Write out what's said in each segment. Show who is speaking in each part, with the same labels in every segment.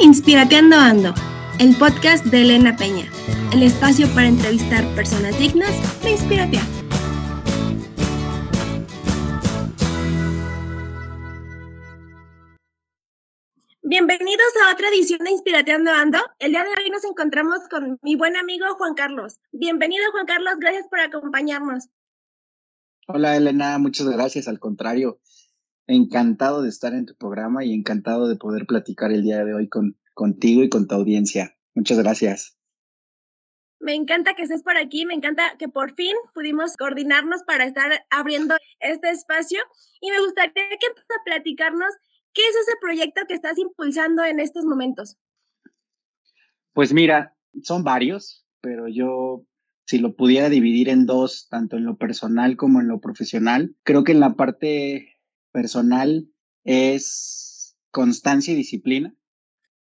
Speaker 1: Inspirateando Ando, el podcast de Elena Peña, el espacio para entrevistar personas dignas de inspiración. Bienvenidos a otra edición de Inspirateando Ando. El día de hoy nos encontramos con mi buen amigo Juan Carlos. Bienvenido Juan Carlos, gracias por acompañarnos.
Speaker 2: Hola Elena, muchas gracias. Al contrario, encantado de estar en tu programa y encantado de poder platicar el día de hoy con, contigo y con tu audiencia. Muchas gracias.
Speaker 1: Me encanta que estés por aquí, me encanta que por fin pudimos coordinarnos para estar abriendo este espacio y me gustaría que empieces a platicarnos qué es ese proyecto que estás impulsando en estos momentos.
Speaker 2: Pues mira, son varios, pero yo si lo pudiera dividir en dos, tanto en lo personal como en lo profesional, creo que en la parte personal es constancia y disciplina.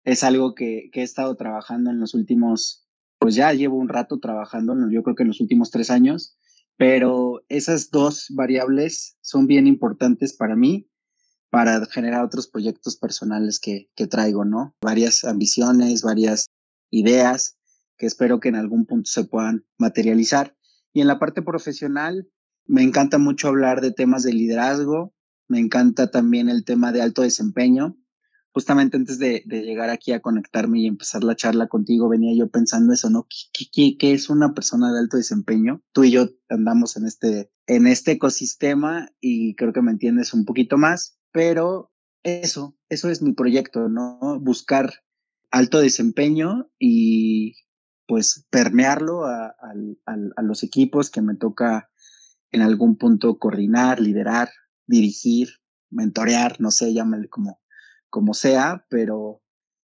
Speaker 2: Es algo que, he estado trabajando en los últimos, pues ya llevo un rato trabajando, yo creo que en los últimos tres años, pero esas dos variables son bien importantes para mí para generar otros proyectos personales que, que traigo, ¿no? Varias ambiciones, varias ideas que espero que en algún punto se puedan materializar. Y en la parte profesional, me encanta mucho hablar de temas de liderazgo, me encanta también el tema de alto desempeño. Justamente antes de, llegar aquí a conectarme y empezar la charla contigo, venía yo pensando eso, ¿no? ¿Qué, es una persona de alto desempeño? Tú y yo andamos en este, en este ecosistema y creo que me entiendes un poquito más, pero eso, eso es mi proyecto, ¿no? Buscar alto desempeño y pues permearlo a los equipos que me toca en algún punto coordinar, liderar, dirigir, mentorear, no sé, llámale como, como sea, pero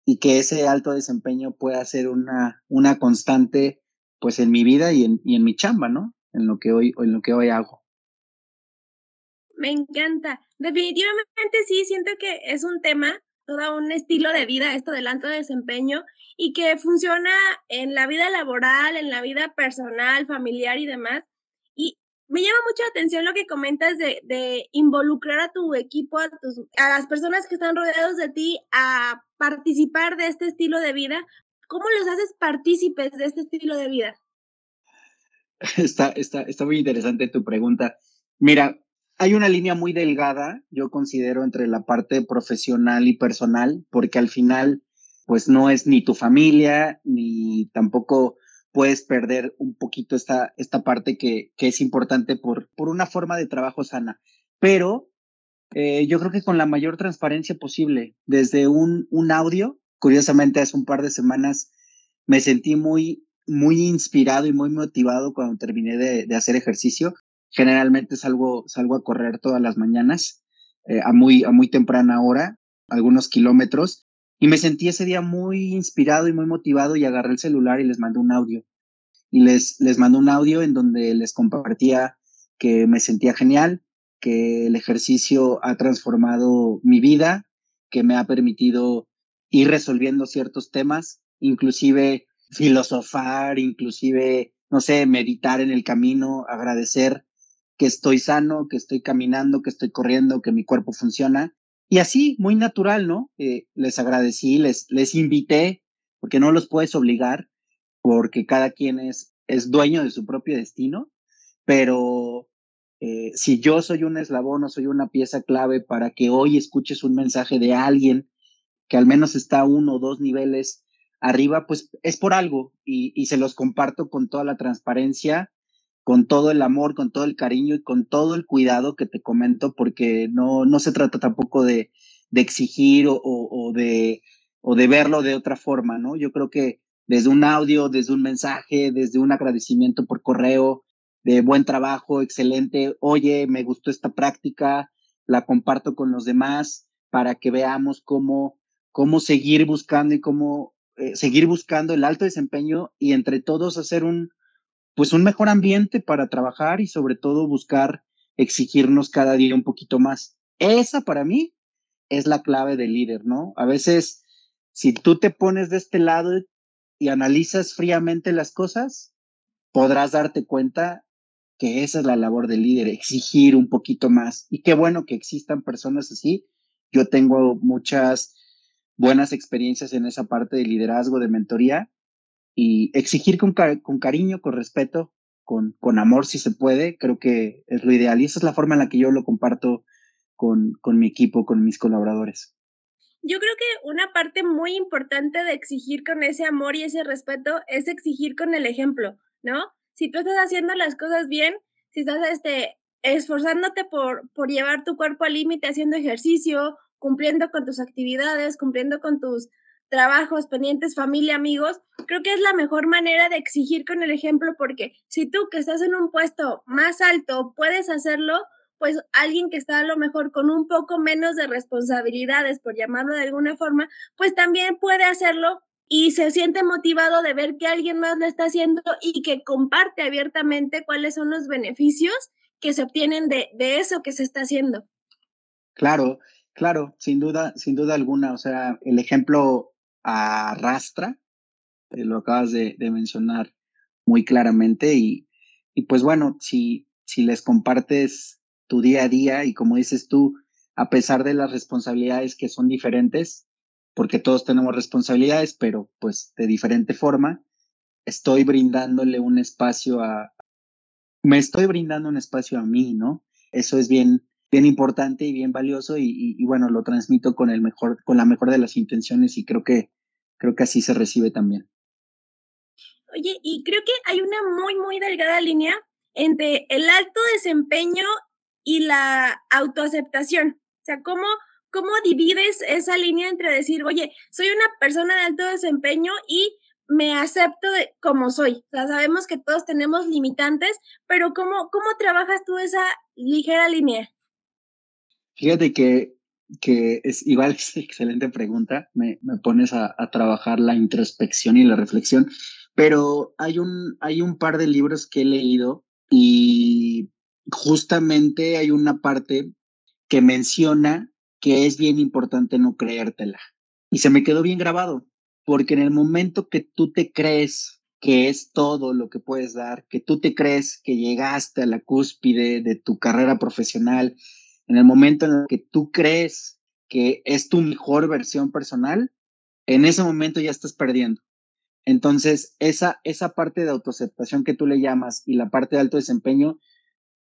Speaker 2: y que ese alto desempeño pueda ser una, una constante pues en mi vida y en, y en mi chamba, ¿no? En lo que hoy, en lo que hoy hago.
Speaker 1: Me encanta. Definitivamente sí, siento que es un tema, todo un estilo de vida, esto del alto desempeño, y que funciona en la vida laboral, en la vida personal, familiar y demás. Me llama mucho la atención lo que comentas de, involucrar a tu equipo, a, a las personas que están rodeados de ti a participar de este estilo de vida. ¿Cómo los haces partícipes de este estilo de vida?
Speaker 2: Está, está, está muy interesante tu pregunta. Mira, hay una línea muy delgada, yo considero, entre la parte profesional y personal, porque al final, pues no es ni tu familia, ni tampoco puedes perder un poquito esta, esta parte que, que es importante por, por una forma de trabajo sana. Pero eh, yo creo que con la mayor transparencia posible, desde un, un audio, curiosamente hace un par de semanas me sentí muy, muy inspirado y muy motivado cuando terminé de, hacer ejercicio. Generalmente salgo, salgo a correr todas las mañanas eh, a, muy, a muy temprana hora, algunos kilómetros, y me sentí ese día muy inspirado y muy motivado y agarré el celular y les mandé un audio. Y les, les mandé un audio en donde les compartía que me sentía genial, que el ejercicio ha transformado mi vida, que me ha permitido ir resolviendo ciertos temas, inclusive filosofar, inclusive, no sé, meditar en el camino, agradecer que estoy sano, que estoy caminando, que estoy corriendo, que mi cuerpo funciona y así, muy natural, ¿no? Eh, les agradecí, les, les invité, porque no los puedes obligar, porque cada quien es, es dueño de su propio destino, pero eh, si yo soy un eslabón o soy una pieza clave para que hoy escuches un mensaje de alguien que al menos está uno o dos niveles arriba, pues es por algo y, y se los comparto con toda la transparencia con todo el amor, con todo el cariño y con todo el cuidado que te comento, porque no, no se trata tampoco de, exigir o, o, de, o de verlo de otra forma, ¿no? Yo creo que desde un audio, desde un mensaje, desde un agradecimiento por correo, de buen trabajo, excelente, oye, me gustó esta práctica, la comparto con los demás para que veamos cómo, cómo seguir buscando y cómo eh, seguir buscando el alto desempeño y entre todos hacer un, pues un mejor ambiente para trabajar y sobre todo buscar exigirnos cada día un poquito más. Esa para mí es la clave del líder, ¿no? A veces, si tú te pones de este lado y analizas fríamente las cosas, podrás darte cuenta que esa es la labor del líder, exigir un poquito más. Y qué bueno que existan personas así. Yo tengo muchas, buenas experiencias en esa parte de liderazgo, de mentoría y exigir con, con cariño, con respeto, con, con amor si se puede, creo que es lo ideal y esa es la forma en la que yo lo comparto con, con mi equipo, con mis colaboradores.
Speaker 1: Yo creo que una parte muy importante de exigir con ese amor y ese respeto es exigir con el ejemplo, ¿no? Si tú estás haciendo las cosas bien, si estás este, esforzándote por, por llevar tu cuerpo al límite haciendo ejercicio, cumpliendo con tus actividades, cumpliendo con tus trabajos, pendientes, familia, amigos, creo que es la mejor manera de exigir con el ejemplo porque si tú que estás en un puesto más alto puedes hacerlo, pues alguien que está a lo mejor con un poco menos de responsabilidades, por llamarlo de alguna forma, pues también puede hacerlo y se siente motivado de ver que alguien más lo está haciendo y que comparte abiertamente cuáles son los beneficios que se obtienen de, de eso que se está haciendo.
Speaker 2: Claro, claro, sin duda, sin duda alguna. O sea, el ejemplo arrastra, eh, lo acabas de, mencionar muy claramente, y, y pues bueno, si, si les compartes tu día a día y como dices tú, a pesar de las responsabilidades que son diferentes, porque todos tenemos responsabilidades, pero pues de diferente forma, estoy brindándole un espacio a, me estoy brindando un espacio a mí, ¿no? Eso es bien, bien importante y bien valioso y, bueno, lo transmito con el mejor, con la mejor de las intenciones y creo que, creo que así se recibe también.
Speaker 1: Oye, y creo que hay una muy, muy delgada línea entre el alto desempeño y la autoaceptación. O sea, ¿cómo, cómo divides esa línea entre decir, oye, soy una persona de alto desempeño y me acepto como soy? O sea, sabemos que todos tenemos limitantes, pero ¿cómo, cómo trabajas tú esa ligera línea?
Speaker 2: Fíjate que, que es igual, es excelente pregunta. Me, me pones a, a, trabajar la introspección y la reflexión, pero hay un, hay un par de libros que he leído y justamente hay una parte que menciona que es bien importante no creértela. Y se me quedó bien grabado, porque en el momento que tú te crees que es todo lo que puedes dar, que tú te crees que llegaste a la cúspide de tu carrera profesional, en el momento en el que tú crees que es tu mejor versión personal, en ese momento ya estás perdiendo. Entonces, esa, esa parte de autoaceptación que tú le llamas y la parte de alto desempeño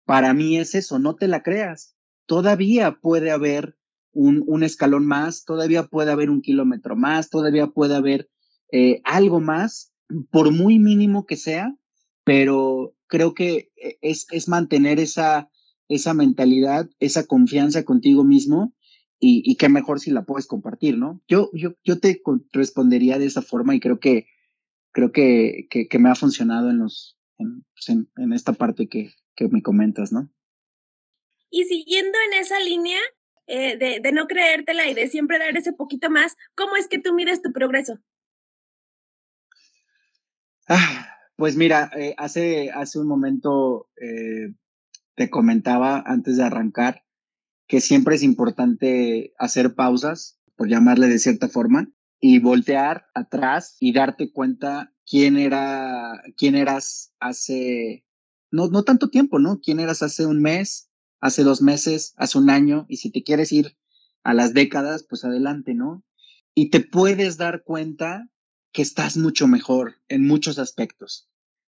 Speaker 2: para mí es eso, no te la creas. Todavía puede haber un, un escalón más, todavía puede haber un kilómetro más, todavía puede haber eh, algo más, por muy mínimo que sea, pero creo que eh, es, es mantener esa, esa mentalidad, esa confianza contigo mismo y, y qué mejor si la puedes compartir, ¿no? Yo, yo, yo te respondería de esa forma y creo que, creo que, que, que me ha funcionado en los, en, pues, en, en esta parte que, que me comentas, ¿no?
Speaker 1: Y siguiendo en esa línea eh, de, de, no creértela y de siempre dar ese poquito más, ¿cómo es que tú mides tu progreso?
Speaker 2: Ah, pues mira, eh, hace, hace un momento eh, te comentaba antes de arrancar que siempre es importante hacer pausas, por llamarle de cierta forma, y voltear atrás y darte cuenta quién era, quién eras hace no, no tanto tiempo, ¿no? ¿Quién eras hace un mes, hace dos meses, hace un año? Y si te quieres ir a las décadas, pues adelante, ¿no? Y te puedes dar cuenta que estás mucho mejor en muchos aspectos.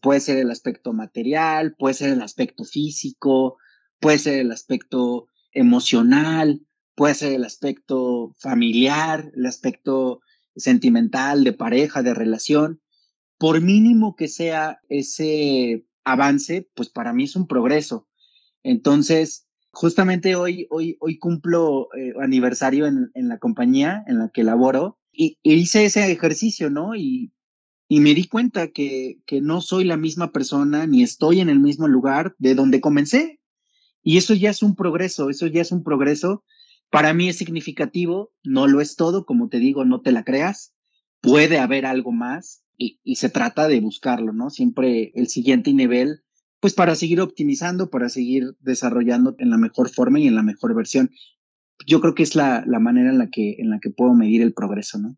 Speaker 2: Puede ser el aspecto material, puede ser el aspecto físico, puede ser el aspecto emocional, puede ser el aspecto familiar, el aspecto sentimental, de pareja, de relación. Por mínimo que sea ese avance, pues para mí es un progreso. Entonces, justamente hoy, hoy, hoy cumplo eh, aniversario en, en, la compañía en la que laboro y, y hice ese ejercicio, ¿no? Y, y me di cuenta que, que no soy la misma persona ni estoy en el mismo lugar de donde comencé. Y eso ya es un progreso, eso ya es un progreso. Para mí es significativo, no lo es todo, como te digo, no te la creas. Puede haber algo más, y, y, se trata de buscarlo, ¿no? Siempre el siguiente nivel, pues para seguir optimizando, para seguir desarrollando en la mejor forma y en la mejor versión. Yo creo que es la, la manera en la, que, en la que puedo medir el progreso, ¿no?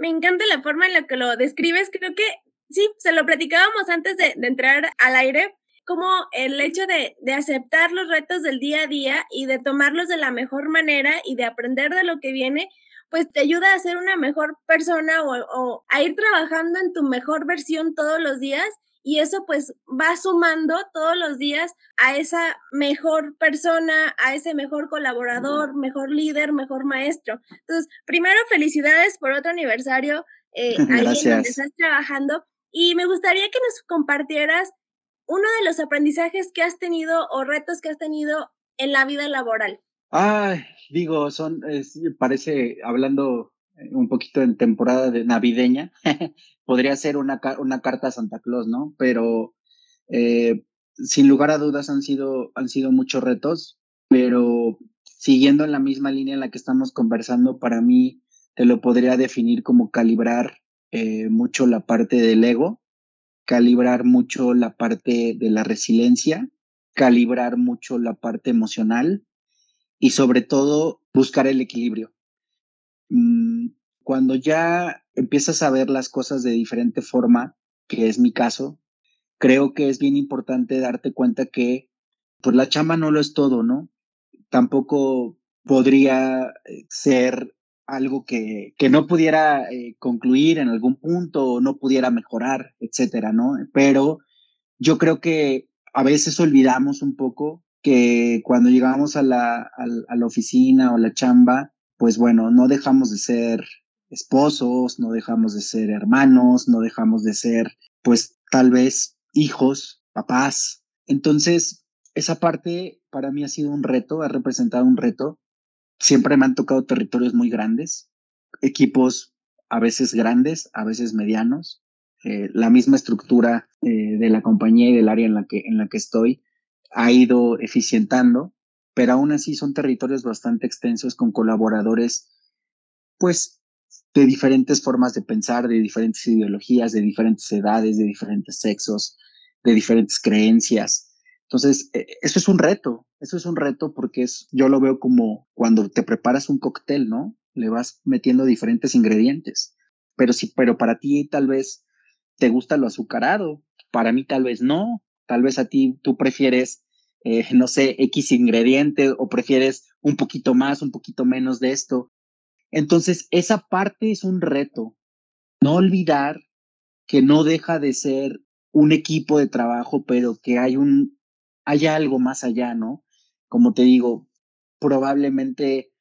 Speaker 1: Me encanta la forma en la que lo describes. Creo que sí, se lo platicábamos antes de, entrar al aire, como el hecho de, aceptar los retos del día a día y de tomarlos de la mejor manera y de aprender de lo que viene, pues te ayuda a ser una mejor persona o a ir trabajando en tu mejor versión todos los días y eso pues va sumando todos los días a esa mejor persona, a ese mejor colaborador, mejor líder, mejor maestro. Entonces, primero felicidades por otro aniversario eh, ahí en donde estás trabajando y me gustaría que nos compartieras uno de los aprendizajes que has tenido o retos que has tenido en la vida laboral.
Speaker 2: Ay, digo, son, parece, hablando un poquito en temporada de navideña, podría ser una, una carta a Santa Claus, ¿no? Pero eh, sin lugar a dudas han sido, han sido muchos retos, pero siguiendo en la misma línea en la que estamos conversando, para mí te lo podría definir como calibrar eh, mucho la parte del ego, calibrar mucho la parte de la resiliencia, calibrar mucho la parte emocional y sobre todo buscar el equilibrio. Mm, cuando ya empiezas a ver las cosas de diferente forma, que es mi caso, creo que es bien importante darte cuenta que pues la chamba no lo es todo, ¿no? Tampoco podría eh, ser algo que, que no pudiera eh, concluir en algún punto o no pudiera mejorar, etcétera, ¿no? Pero yo creo que a veces olvidamos un poco que cuando llegamos a la, a la oficina o la chamba, pues bueno, no dejamos de ser esposos, no dejamos de ser hermanos, no dejamos de ser, pues tal vez hijos, papás. Entonces, esa parte para mí ha sido un reto, ha representado un reto. Siempre me han tocado territorios muy grandes, equipos a veces grandes, a veces medianos. Eh, la misma estructura eh, de la compañía y del área en la que, en la que estoy ha ido eficientando pero aún así son territorios bastante extensos con colaboradores, pues, de diferentes formas de pensar, de diferentes ideologías, de diferentes edades, de diferentes sexos, de diferentes creencias. Entonces, e, eso es un reto, eso es un reto porque es, yo lo veo como cuando te preparas un cóctel, ¿no? Le vas metiendo diferentes ingredientes. Pero sí, pero para ti tal vez te gusta lo azucarado, para mí tal vez no, tal vez a ti tú prefieres eh, no sé, X ingrediente o prefieres un poquito más, un poquito menos de esto. Entonces, esa parte es un reto. No olvidar que no deja de ser un equipo de trabajo, pero que hay un, hay algo más allá, ¿no? Como te digo, probablemente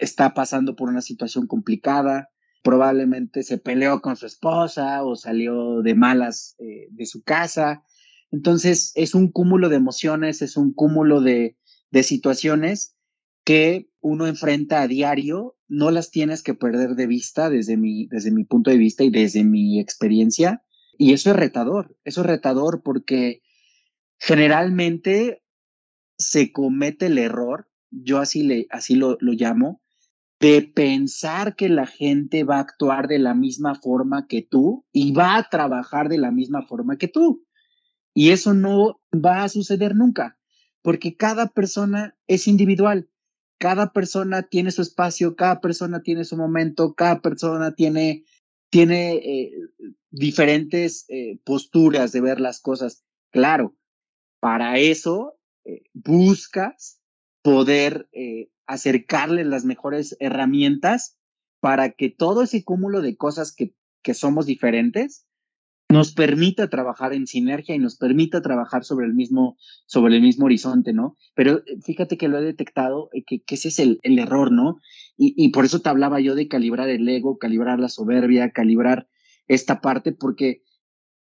Speaker 2: está pasando por una situación complicada, probablemente se peleó con su esposa o salió de malas eh, de su casa, entonces, es un cúmulo de emociones, es un cúmulo de, de situaciones que uno enfrenta a diario, no las tienes que perder de vista desde mi, desde mi punto de vista y desde mi experiencia. Y eso es retador, eso es retador porque generalmente se comete el error, yo así, le, así lo, lo llamo, de pensar que la gente va a actuar de la misma forma que tú y va a trabajar de la misma forma que tú. Y eso no va a suceder nunca, porque cada persona es individual, cada persona tiene su espacio, cada persona tiene su momento, cada persona tiene, tiene eh, diferentes eh, posturas de ver las cosas. Claro, para eso eh, buscas poder acercarle las mejores herramientas para que todo ese cúmulo de cosas que, que somos diferentes nos permita trabajar en sinergia y nos permita trabajar sobre el mismo, sobre el mismo horizonte, ¿no? Pero eh, fíjate que lo he detectado, eh, que, ese es el, el error, ¿no? Y, y, por eso te hablaba yo de calibrar el ego, calibrar la soberbia, calibrar esta parte, porque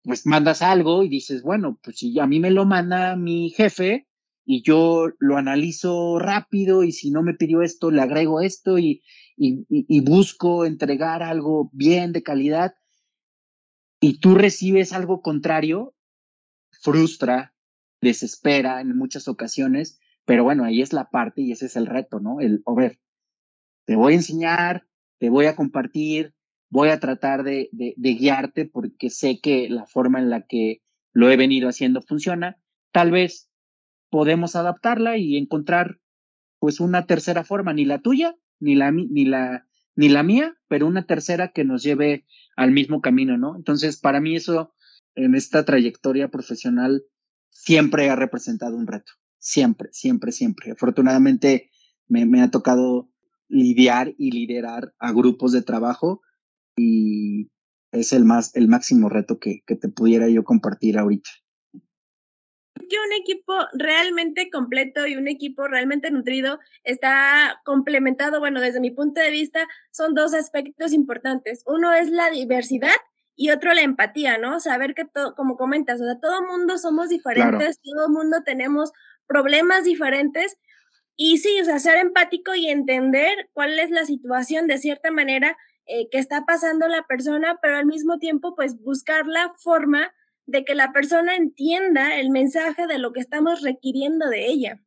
Speaker 2: pues mandas algo y dices, bueno, pues si a mí me lo manda mi jefe y yo lo analizo rápido y si no me pidió esto, le agrego esto y, y busco entregar algo bien de calidad, y tú recibes algo contrario, frustra, desespera en muchas ocasiones, pero bueno, ahí es la parte y ese es el reto, ¿no? El, a ver, te voy a enseñar, te voy a compartir, voy a tratar de, de, de guiarte porque sé que la forma en la que lo he venido haciendo funciona. Tal vez podemos adaptarla y encontrar pues una tercera forma, ni la tuya, ni la, ni la, ni la mía, pero una tercera que nos lleve al mismo camino, ¿no? Entonces, para mí eso en esta trayectoria profesional siempre ha representado un reto, siempre, siempre, siempre. Afortunadamente me, me ha tocado lidiar y liderar a grupos de trabajo y es el más, el máximo reto que, que te pudiera yo compartir ahorita
Speaker 1: que un equipo realmente completo y un equipo realmente nutrido está complementado, bueno, desde mi punto de vista, son dos aspectos importantes. Uno es la diversidad y otro la empatía, ¿no? Saber que todo, como comentas, o sea, todo mundo somos diferentes, todo mundo tenemos problemas diferentes y sí, o sea, ser empático y entender cuál es la situación de cierta manera eh, que está pasando la persona, pero al mismo tiempo, pues buscar la forma de que la persona entienda el mensaje de lo que estamos requiriendo de ella.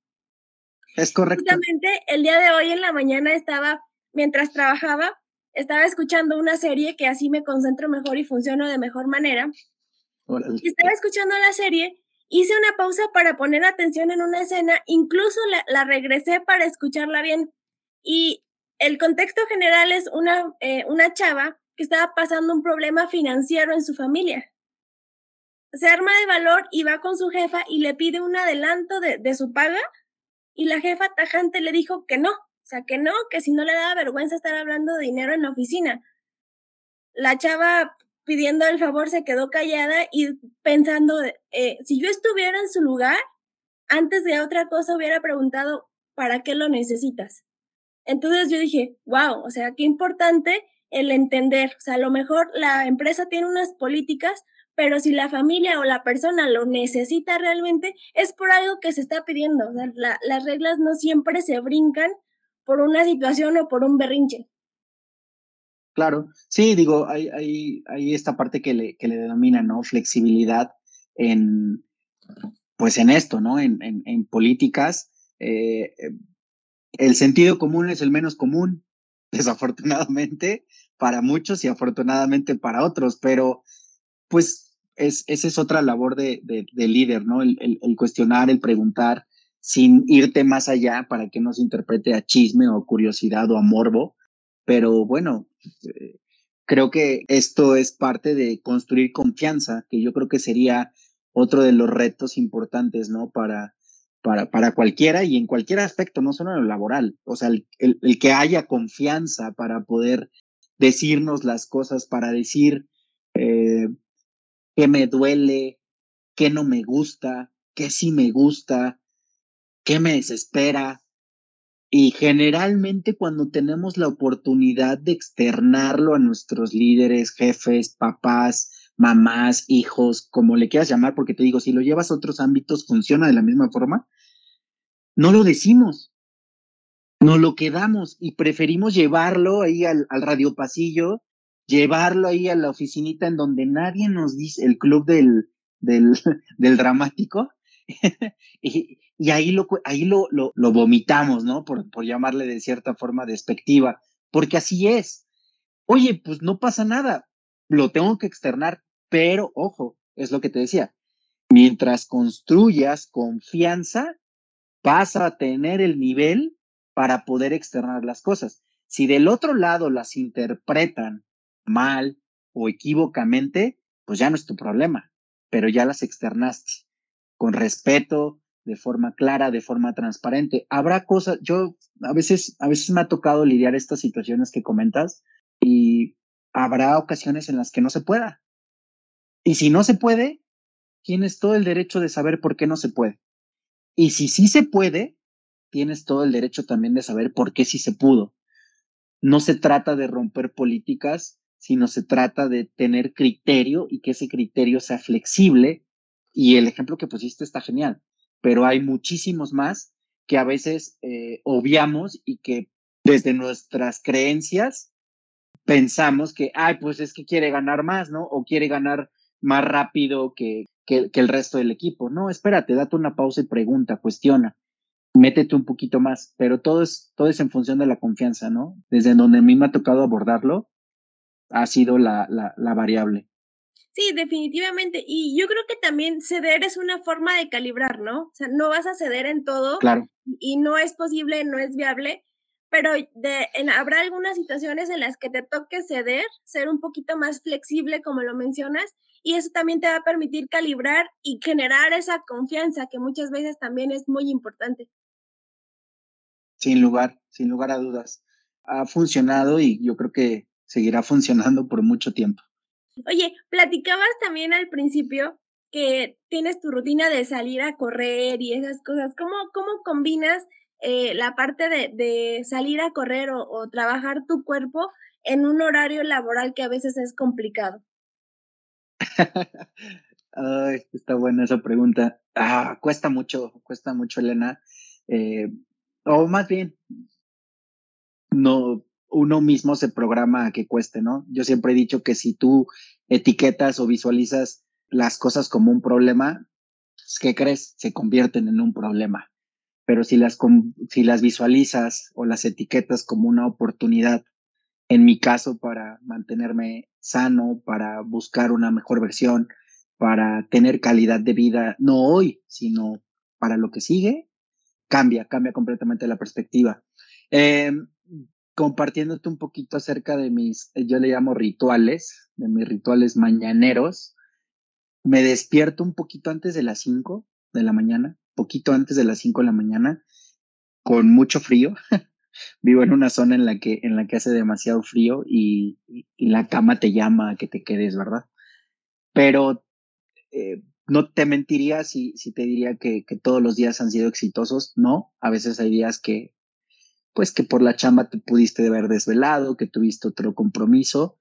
Speaker 2: Es correcto.
Speaker 1: Justamente el día de hoy en la mañana estaba, mientras trabajaba, estaba escuchando una serie que así me concentro mejor y funciono de mejor manera. Estaba escuchando la serie, hice una pausa para poner atención en una escena, incluso la, regresé para escucharla bien. Y el contexto general es una, eh, una chava que estaba pasando un problema financiero en su familia se arma de valor y va con su jefa y le pide un adelanto de, de, su paga y la jefa tajante le dijo que no, o sea, que no, que si no le daba vergüenza estar hablando de dinero en la oficina. La chava pidiendo el favor se quedó callada y pensando, eh, si yo estuviera en su lugar, antes de otra cosa hubiera preguntado, ¿para qué lo necesitas? Entonces yo dije, wow, o sea, qué importante el entender, o sea, a lo mejor la empresa tiene unas políticas, pero si la familia o la persona lo necesita realmente, es por algo que se está pidiendo. Las reglas no siempre se brincan por una situación o por un berrinche.
Speaker 2: Claro, sí, digo, hay, hay, hay esta parte que le, que le denomina, ¿no? Flexibilidad en, pues en esto, ¿no? En, en, políticas. Eh, el sentido común es el menos común, desafortunadamente para muchos y afortunadamente para otros, pero pues es, esa es otra labor de, de, líder, ¿no? El, el, cuestionar, el preguntar, sin irte más allá para que no se interprete a chisme o curiosidad o a morbo. Pero bueno, eh, creo que esto es parte de construir confianza, que yo creo que sería otro de los retos importantes, ¿no? Para, para, para cualquiera y en cualquier aspecto, no solo en lo laboral. O sea, el, el que haya confianza para poder decirnos las cosas, para decir, eh, qué me duele, qué no me gusta, qué sí me gusta, qué me desespera. Y generalmente cuando tenemos la oportunidad de externarlo a nuestros líderes, jefes, papás, mamás, hijos, como le quieras llamar, porque te digo, si lo llevas a otros ámbitos, funciona de la misma forma, no lo decimos, no lo quedamos y preferimos llevarlo ahí al, al radiopasillo llevarlo ahí a la oficinita en donde nadie nos dice, el club del, del, del dramático, y, ahí, lo, ahí lo, lo vomitamos, ¿no? Por, por llamarle de cierta forma despectiva, porque así es. Oye, pues no pasa nada, lo tengo que externar, pero ojo, es lo que te decía, mientras construyas confianza, vas a tener el nivel para poder externar las cosas. Si del otro lado las interpretan mal o equivocamente, pues ya no es tu problema, pero ya las externaste con respeto, de forma clara, de forma transparente. Habrá cosas, yo a veces, a veces me ha tocado lidiar estas situaciones que comentas y habrá ocasiones en las que no se pueda. Y si no se puede, tienes todo el derecho de saber por qué no se puede. Y si sí se puede, tienes todo el derecho también de saber por qué sí se pudo. No se trata de romper políticas sino se trata de tener criterio y que ese criterio sea flexible. Y el ejemplo que pusiste está genial, pero hay muchísimos más que a veces eh, obviamos y que desde nuestras creencias pensamos que, ay, pues es que quiere ganar más, ¿no? O quiere ganar más rápido que, que, el resto del equipo. No, espérate, date una pausa y pregunta, cuestiona métete un poquito más, pero todo es, todo es en función de la confianza, ¿no? Desde donde a mí me ha tocado abordarlo, ha sido la, la, la variable.
Speaker 1: Sí, definitivamente. Y yo creo que también ceder es una forma de calibrar, ¿no? O sea, no vas a ceder en todo.
Speaker 2: Claro.
Speaker 1: Y no es posible, no es viable, pero de, en, habrá algunas situaciones en las que te toque ceder, ser un poquito más flexible, como lo mencionas, y eso también te va a permitir calibrar y generar esa confianza que muchas veces también es muy importante.
Speaker 2: Sin lugar, sin lugar a dudas. ha funcionado y yo creo que seguirá funcionando por mucho tiempo.
Speaker 1: Oye, platicabas también al principio que tienes tu rutina de salir a correr y esas cosas. ¿Cómo, cómo combinas eh, la parte de, de, salir a correr o, o, trabajar tu cuerpo en un horario laboral que a veces es complicado?
Speaker 2: Ay, está buena esa pregunta. Ah, cuesta mucho, cuesta mucho, Elena. Eh, o más bien, no, uno mismo se programa a que cueste, ¿no? Yo siempre he dicho que si tú etiquetas o visualizas las cosas como un problema, pues, ¿qué crees? Se convierten en un problema. Pero si las, si las visualizas o las etiquetas como una oportunidad, en mi caso, para mantenerme sano, para buscar una mejor versión, para tener calidad de vida, no hoy, sino para lo que sigue, cambia, cambia completamente la perspectiva. Eh, compartiéndote un poquito acerca de mis, yo le llamo rituales, de mis rituales mañaneros. Me despierto un poquito antes de las 5 de la mañana, poquito antes de las 5 de la mañana, con mucho frío. Vivo en una zona en la que, en la que hace demasiado frío y, la cama te llama a que te quedes, ¿verdad? Pero eh, no te mentiría si, si te diría que, que todos los días han sido exitosos. No, a veces hay días que, pues que por la chamba te pudiste haber desvelado, que tuviste otro compromiso.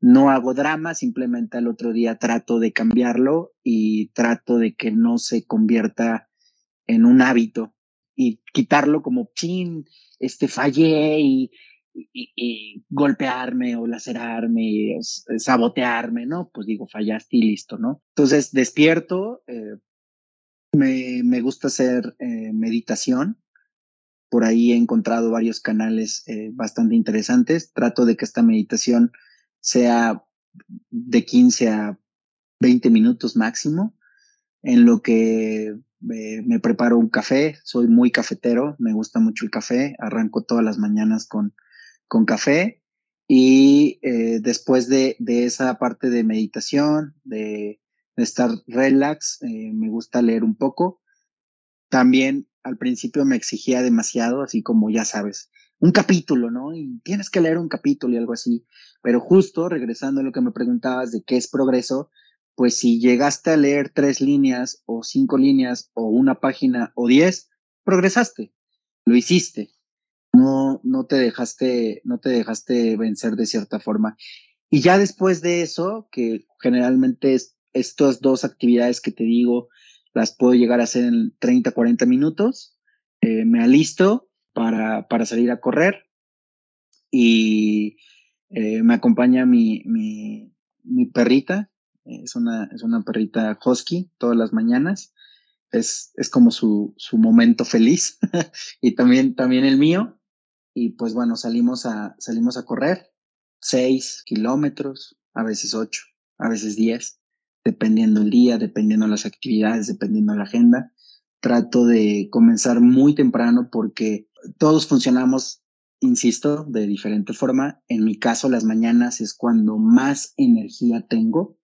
Speaker 2: No hago drama, simplemente al otro día trato de cambiarlo y trato de que no se convierta en un hábito y quitarlo como chin, este fallé y, golpearme o lacerarme, y sabotearme, ¿no? Pues digo, fallaste y listo, ¿no? Entonces despierto, eh, me, me, gusta hacer eh, meditación, por ahí he encontrado varios canales eh, bastante interesantes. Trato de que esta meditación sea de 15 a 20 minutos máximo, en lo que me preparo un café. Soy muy cafetero, me gusta mucho el café. Arranco todas las mañanas con, con café. Y eh, después de, de, esa parte de meditación, de, estar relax, eh, me gusta leer un poco. También al principio me exigía demasiado, así como ya sabes, un capítulo, ¿no? Y tienes que leer un capítulo y algo así. Pero justo regresando a lo que me preguntabas de qué es progreso, pues si llegaste a leer tres líneas o cinco líneas o una página o diez, progresaste, lo hiciste. No, no te dejaste, no te dejaste vencer de cierta forma. Y ya después de eso, que generalmente es estas dos actividades que te digo, las puedo llegar a hacer en 30, 40 minutos. Eh, me alisto para, para salir a correr y eh, me acompaña mi, mi, perrita. Es una, es una perrita husky todas las mañanas. Es, es como su, su momento feliz y también, también el mío. Y pues bueno, salimos a, salimos a correr seis kilómetros, a veces ocho, a veces diez dependiendo el día, dependiendo las actividades, dependiendo la agenda. Trato de comenzar muy temprano porque todos funcionamos, insisto, de diferente forma. En mi caso, las mañanas es cuando más energía tengo,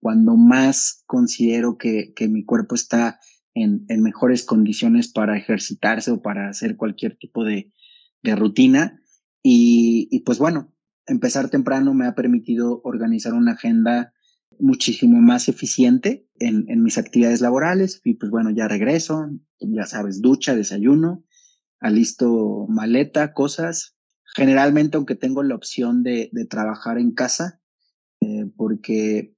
Speaker 2: cuando más considero que, que mi cuerpo está en, mejores condiciones para ejercitarse o para hacer cualquier tipo de, rutina. Y pues bueno, empezar temprano me ha permitido organizar una agenda muchísimo más eficiente en, mis actividades laborales y pues bueno, ya regreso, ya sabes, ducha, desayuno, alisto maleta, cosas. Generalmente, aunque tengo la opción de, de trabajar en casa, eh, porque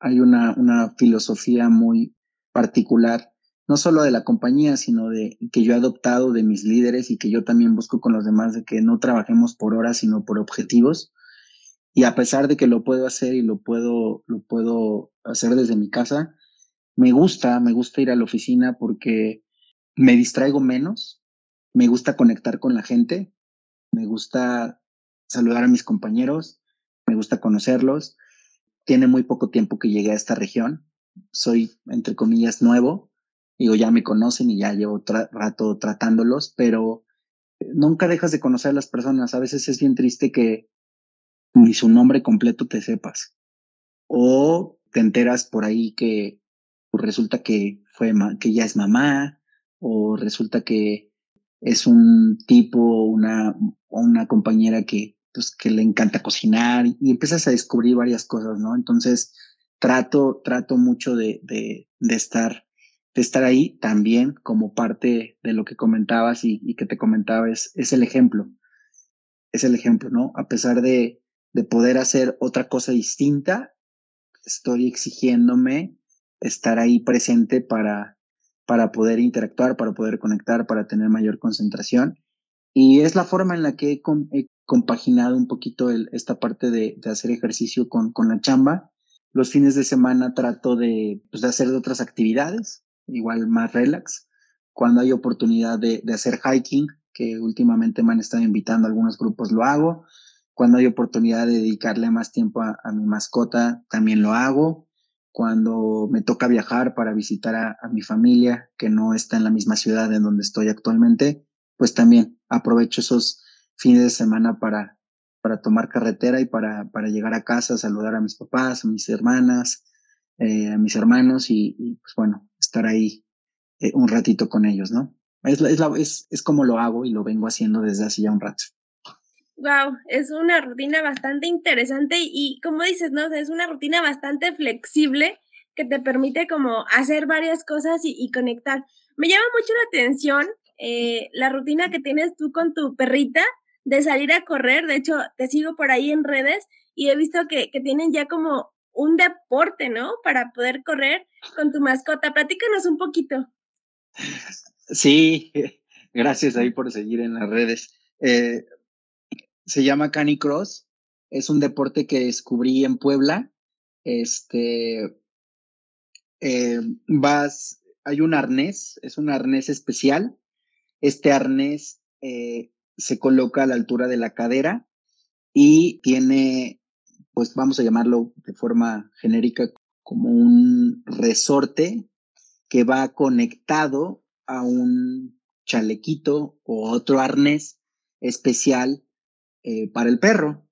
Speaker 2: hay una, una filosofía muy particular, no solo de la compañía, sino de que yo he adoptado de mis líderes y que yo también busco con los demás de que no trabajemos por horas, sino por objetivos y a pesar de que lo puedo hacer y lo puedo, lo puedo hacer desde mi casa, me gusta, me gusta ir a la oficina porque me distraigo menos, me gusta conectar con la gente, me gusta saludar a mis compañeros, me gusta conocerlos. Tiene muy poco tiempo que llegué a esta región, soy, entre comillas, nuevo, digo, ya me conocen y ya llevo rato tratándolos, pero nunca dejas de conocer a las personas. A veces es bien triste que ni su nombre completo te sepas. O te enteras por ahí que pues, resulta que fue que ya es mamá, o resulta que es un tipo, una, una compañera que, pues, que le encanta cocinar y empiezas a descubrir varias cosas, ¿no? Entonces, trato, trato mucho de, de, de estar, de estar ahí también como parte de lo que comentabas y, y que te comentaba, es, es el ejemplo, es el ejemplo, ¿no? A pesar de, de poder hacer otra cosa distinta, estoy exigiéndome estar ahí presente para, para poder interactuar, para poder conectar, para tener mayor concentración. Y es la forma en la que he, compaginado un poquito el, esta parte de, hacer ejercicio con, con la chamba. Los fines de semana trato de, pues, de hacer otras actividades, igual más relax. Cuando hay oportunidad de, de hacer hiking, que últimamente me han estado invitando a algunos grupos, lo hago. Cuando hay oportunidad de dedicarle más tiempo a, mi mascota, también lo hago cuando me toca viajar para visitar a, mi familia que no está en la misma ciudad en donde estoy actualmente, pues también aprovecho esos fines de semana para, para tomar carretera y para, para llegar a casa, saludar a mis papás, a mis hermanas, eh, a mis hermanos y, pues bueno, estar ahí eh, un ratito con ellos, ¿no? Es, es, es, es como lo hago y lo vengo haciendo desde hace ya un rato.
Speaker 1: Wow, es una rutina bastante interesante y como dices, ¿no? es una rutina bastante flexible que te permite como hacer varias cosas y, conectar. Me llama mucho la atención eh, la rutina que tienes tú con tu perrita de salir a correr. De hecho, te sigo por ahí en redes y he visto que, que tienen ya como un deporte, ¿no? Para poder correr con tu mascota. Platícanos un poquito.
Speaker 2: Sí, gracias ahí por seguir en las redes. Eh, se llama Canicross. Es un deporte que descubrí en Puebla. Este, eh, vas, hay un arnés, es un arnés especial. Este arnés eh, se coloca a la altura de la cadera y tiene, pues vamos a llamarlo de forma genérica, como un resorte que va conectado a un chalequito o otro arnés especial eh, para el perro.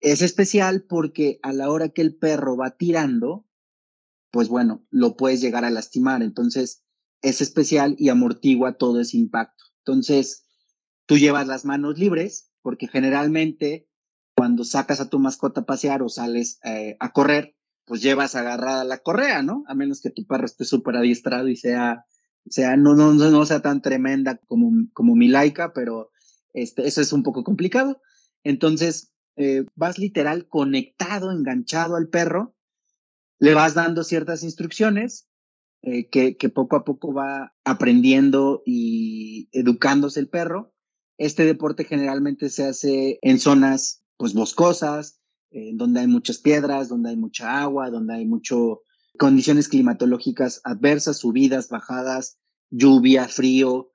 Speaker 2: Es especial porque a la hora que el perro va tirando, pues bueno, lo puedes llegar a lastimar. Entonces, es especial y amortigua todo ese impacto. Entonces, tú llevas las manos libres porque generalmente cuando sacas a tu mascota a pasear o sales eh, a correr, pues llevas agarrada la correa, ¿no? A menos que tu perro esté súper adiestrado y sea, sea no, no, no sea tan tremenda como, como mi laica, pero este, eso es un poco complicado. Entonces, eh, vas literal conectado, enganchado al perro, le vas dando ciertas instrucciones eh, que, poco a poco va aprendiendo y educándose el perro. Este deporte generalmente se hace en zonas pues boscosas, donde hay muchas piedras, donde hay mucha agua, donde hay mucho condiciones climatológicas adversas, subidas, bajadas, lluvia, frío,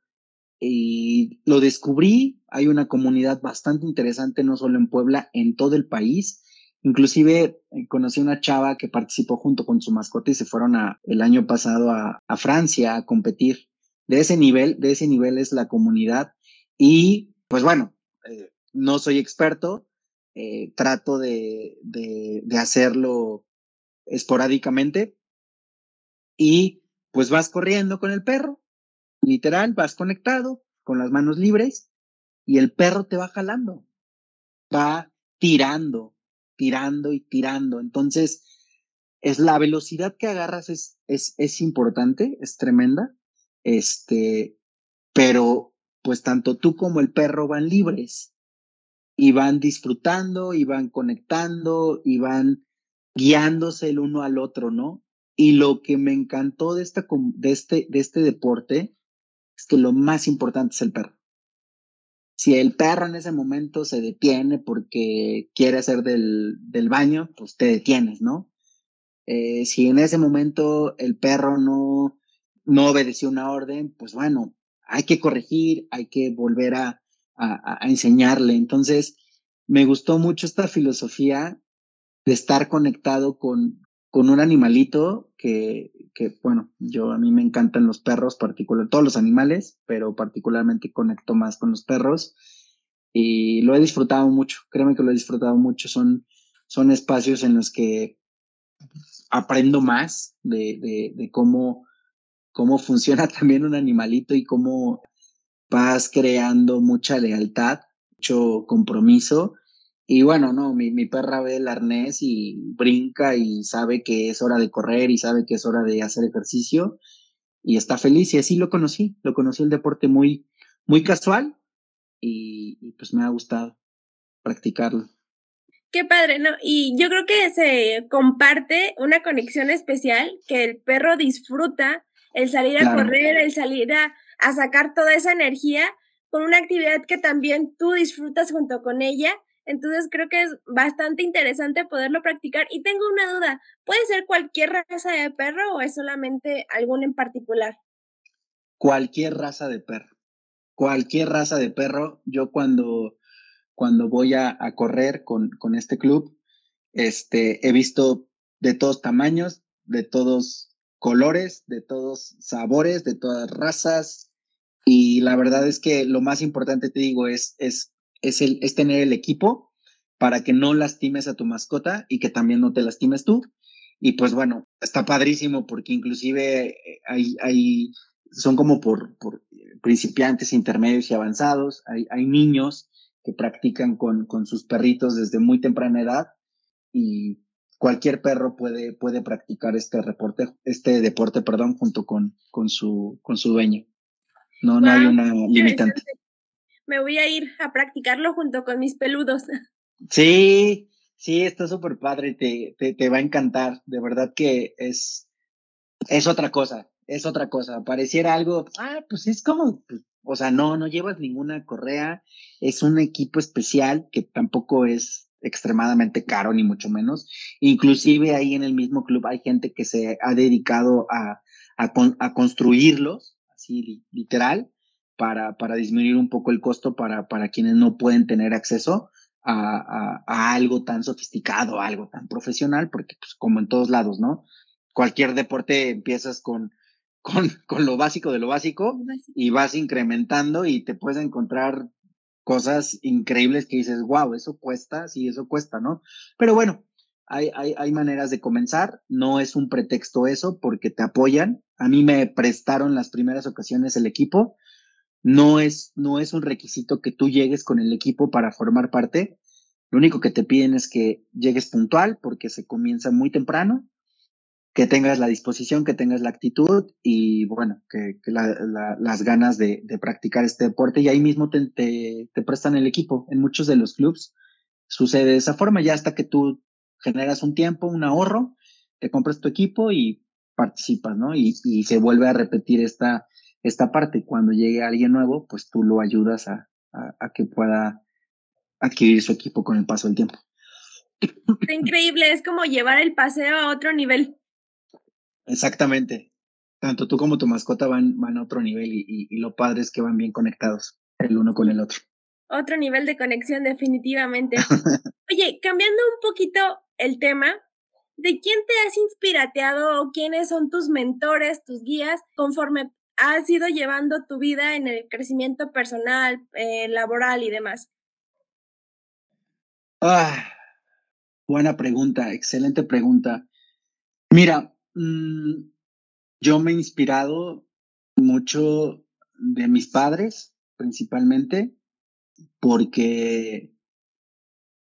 Speaker 2: y lo descubrí, hay una comunidad bastante interesante, no solo en Puebla, en todo el país. Inclusive eh, conocí una chava que participó junto con su mascota y se fueron a, el año pasado a, a Francia a competir. De ese nivel, de ese nivel es la comunidad. Y pues bueno, eh, no soy experto, eh, trato de hacerlo esporádicamente y pues vas corriendo con el perro, Literal, vas conectado con las manos libres y el perro te va jalando, va tirando, tirando y tirando. Entonces, es la velocidad que agarras es, es, es importante, es tremenda. Este, pero pues tanto tú como el perro van libres y van disfrutando y van conectando y van guiándose el uno al otro, ¿no? Y lo que me encantó de, esta, de, este, de este deporte es que lo más importante es el perro. Si el perro en ese momento se detiene porque quiere hacer del, del baño, pues te detienes, ¿no? Eh, si en ese momento el perro no, no obedeció una orden, pues bueno, hay que corregir, hay que volver a, a, a enseñarle. Entonces, me gustó mucho esta filosofía de estar conectado con, con un animalito que, que, bueno, yo a mí me encantan los perros, particular, todos los animales, pero particularmente conecto más con los perros y lo he disfrutado mucho, créeme que lo he disfrutado mucho, son, son espacios en los que aprendo más de, de, de cómo, cómo funciona también un animalito y cómo vas creando mucha lealtad, mucho compromiso. Y bueno, no, mi, mi perra ve el arnés y brinca y sabe que es hora de correr y sabe que es hora de hacer ejercicio y está feliz y así lo conocí, lo conocí el deporte muy, muy casual y, y pues me ha gustado practicarlo.
Speaker 1: Qué padre, ¿no? Y yo creo que se comparte una conexión especial que el perro disfruta el salir a correr, el salir a, a sacar toda esa energía con una actividad que también tú disfrutas junto con ella. Entonces creo que es bastante interesante poderlo practicar. Y tengo una duda, ¿puede ser cualquier raza de perro o es solamente algún en particular?
Speaker 2: Cualquier raza de perro. Cualquier raza de perro. Yo cuando, cuando voy a, a correr con, con este club, este, he visto de todos tamaños, de todos colores, de todos sabores, de todas razas. Y la verdad es que lo más importante, te digo, es, es, es, el, es tener el equipo para que no lastimes a tu mascota y que también no te lastimes tú. Y pues bueno, está padrísimo porque inclusive eh, hay, hay son como por, por principiantes, intermedios y avanzados. Hay, hay niños que practican con, con sus perritos desde muy temprana edad y cualquier perro puede, puede practicar este, reporte, este deporte perdón, junto con, con, su, con su dueño. No, no hay una limitante.
Speaker 1: Me voy a ir a practicarlo junto con mis peludos.
Speaker 2: Sí, sí, está súper padre, te, te, te, va a encantar. De verdad que es, es otra cosa, es otra cosa. Pareciera algo, ah, pues es como, pues, o sea, no, no llevas ninguna correa, es un equipo especial que tampoco es extremadamente caro, ni mucho menos. Inclusive ahí en el mismo club hay gente que se ha dedicado a, a, a construirlos, así literal, para, para disminuir un poco el costo para, para quienes no pueden tener acceso a, a, a algo tan sofisticado, algo tan profesional, porque pues como en todos lados, ¿no? Cualquier deporte empiezas con, con, con lo básico de lo básico y vas incrementando y te puedes encontrar cosas increíbles que dices, wow, eso cuesta, sí, eso cuesta, ¿no? Pero bueno, hay, hay, hay maneras de comenzar, no es un pretexto eso porque te apoyan. A mí me prestaron las primeras ocasiones el equipo. No es, no es un requisito que tú llegues con el equipo para formar parte. Lo único que te piden es que llegues puntual porque se comienza muy temprano que tengas la disposición, que tengas la actitud y bueno, que, que la, la, las ganas de, practicar este deporte y ahí mismo te, te, te, prestan el equipo. En muchos de los clubs sucede de esa forma, ya hasta que tú generas un tiempo, un ahorro, te compras tu equipo y participas, ¿no? Y, y se vuelve a repetir esta, esta parte. Cuando llegue alguien nuevo, pues tú lo ayudas a, a, a que pueda adquirir su equipo con el paso del tiempo.
Speaker 1: Increíble, es como llevar el paseo a otro nivel.
Speaker 2: Exactamente. Tanto tú como tu mascota van, van a otro nivel y, y, y, lo padre es que van bien conectados el uno con el otro.
Speaker 1: Otro nivel de conexión definitivamente. Oye, cambiando un poquito el tema, ¿de quién te has inspirateado o quiénes son tus mentores, tus guías, conforme has ido llevando tu vida en el crecimiento personal, eh, laboral y demás?
Speaker 2: Ah, buena pregunta, excelente pregunta. Mira, Mm, yo me he inspirado mucho de mis padres, principalmente, porque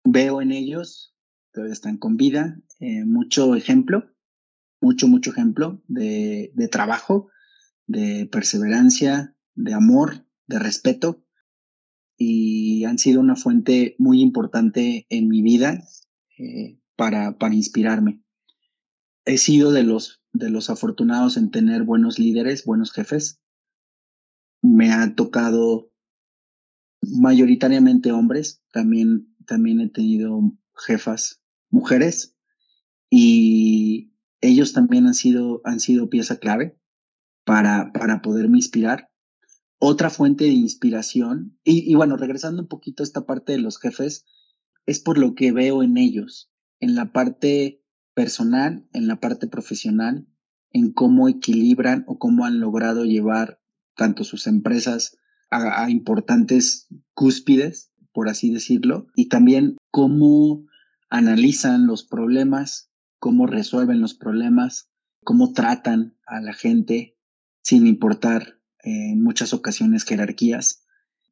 Speaker 2: veo en ellos, todavía están con vida, eh, mucho ejemplo, mucho, mucho ejemplo de, de, trabajo, de perseverancia, de amor, de respeto, y han sido una fuente muy importante en mi vida eh, para, para inspirarme he sido de los, de los afortunados en tener buenos líderes, buenos jefes. Me ha tocado mayoritariamente hombres, también, también he tenido jefas mujeres y ellos también han sido, han sido pieza clave para, para poderme inspirar. Otra fuente de inspiración, y, bueno, regresando un poquito a esta parte de los jefes, es por lo que veo en ellos, en la parte personal, en la parte profesional, en cómo equilibran o cómo han logrado llevar tanto sus empresas a, a importantes cúspides, por así decirlo, y también cómo analizan los problemas, cómo resuelven los problemas, cómo tratan a la gente sin importar en muchas ocasiones jerarquías.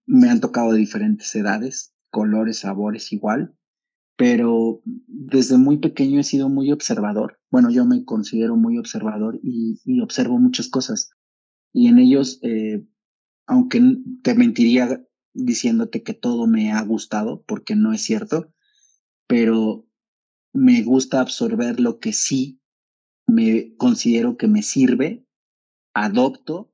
Speaker 2: Me han tocado de diferentes edades, colores, sabores igual, pero desde muy pequeño he sido muy observador. Bueno, yo me considero muy observador y, observo muchas cosas. Y en ellos, eh, aunque te mentiría diciéndote que todo me ha gustado, porque no es cierto, pero me gusta absorber lo que sí me considero que me sirve, adopto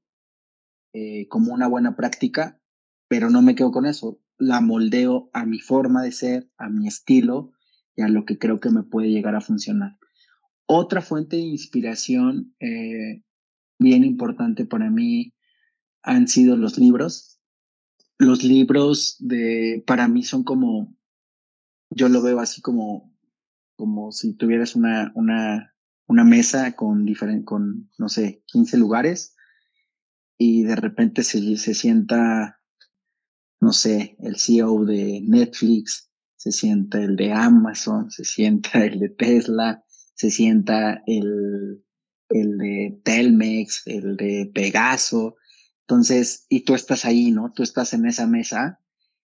Speaker 2: eh, como una buena práctica, pero no me quedo con eso. La moldeo a mi forma de ser, a mi estilo y a lo que creo que me puede llegar a funcionar. Otra fuente de inspiración eh, bien importante para mí han sido los libros. Los libros de, para mí son como, yo lo veo así como, como si tuvieras una, una, una mesa con, diferente, con, no sé, 15 lugares y de repente se, se sienta, no sé, el CEO de Netflix, se sienta el de Amazon, se sienta el de Tesla, se sienta el, el de Telmex, el de Pegaso. Entonces, y tú estás ahí, ¿no? Tú estás en esa mesa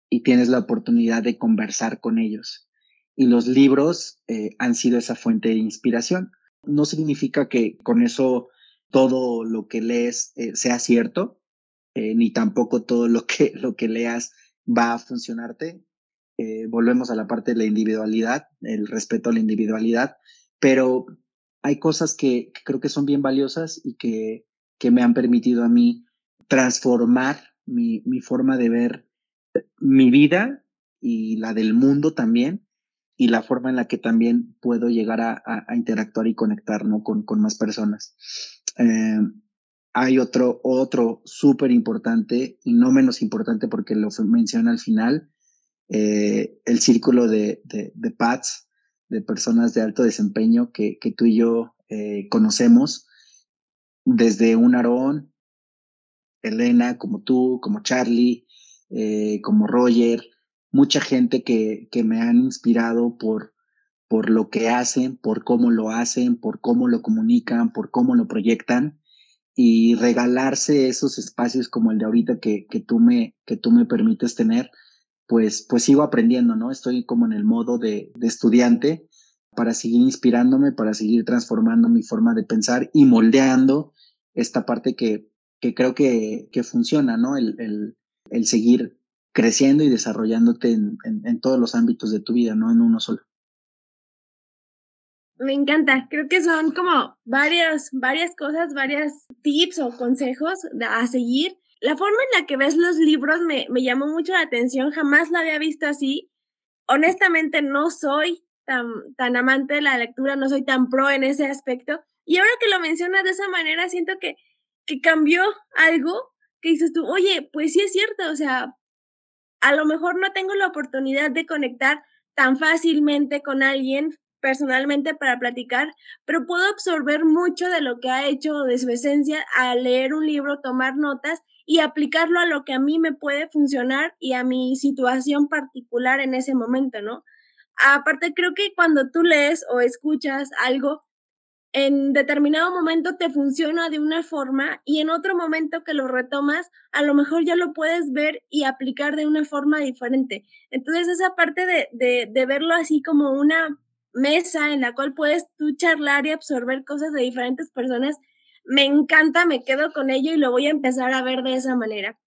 Speaker 2: y tienes la oportunidad de conversar con ellos. Y los libros eh, han sido esa fuente de inspiración. No significa que con eso todo lo que lees eh, sea cierto, eh, ni tampoco todo lo que, lo que leas va a funcionarte. Eh, volvemos a la parte de la individualidad, el respeto a la individualidad, pero hay cosas que, creo que son bien valiosas y que, que me han permitido a mí transformar mi, mi forma de ver mi vida y la del mundo también, y la forma en la que también puedo llegar a, interactuar y conectar ¿no? con, más personas. Eh, hay otro, otro súper importante y no menos importante porque lo menciona al final, eh, el círculo de, de, de, de personas de alto desempeño que, que tú y yo eh, conocemos, desde un Aarón, Elena, como tú, como Charlie, como Roger, mucha gente que, que me han inspirado por, por lo que hacen, por cómo lo hacen, por cómo lo comunican, por cómo lo proyectan y regalarse esos espacios como el de ahorita que, que, tú, me, que tú me permites tener, pues, pues sigo aprendiendo, ¿no? Estoy como en el modo de, de estudiante para seguir inspirándome, para seguir transformando mi forma de pensar y moldeando esta parte que, que creo que, que funciona, ¿no? El, el, el seguir creciendo y desarrollándote en, en, en todos los ámbitos de tu vida, no en uno solo.
Speaker 1: Me encanta, creo que son como varias, varias cosas, varias tips o consejos a seguir. La forma en la que ves los libros me, me llamó mucho la atención, jamás la había visto así. Honestamente no soy tan, tan amante de la lectura, no soy tan pro en ese aspecto. Y ahora que lo mencionas de esa manera, siento que, que cambió algo que dices tú, oye, pues sí es cierto, o sea, a lo mejor no tengo la oportunidad de conectar tan fácilmente con alguien personalmente para platicar, pero puedo absorber mucho de lo que ha hecho de su esencia al leer un libro, tomar notas y aplicarlo a lo que a mí me puede funcionar y a mi situación particular en ese momento, ¿no? Aparte, creo que cuando tú lees o escuchas algo, en determinado momento te funciona de una forma y en otro momento que lo retomas, a lo mejor ya lo puedes ver y aplicar de una forma diferente. Entonces, esa parte de, de, de verlo así como una mesa en la cual puedes tú charlar y absorber cosas de diferentes personas. Me encanta, me quedo con ello y lo voy a empezar a ver de esa manera.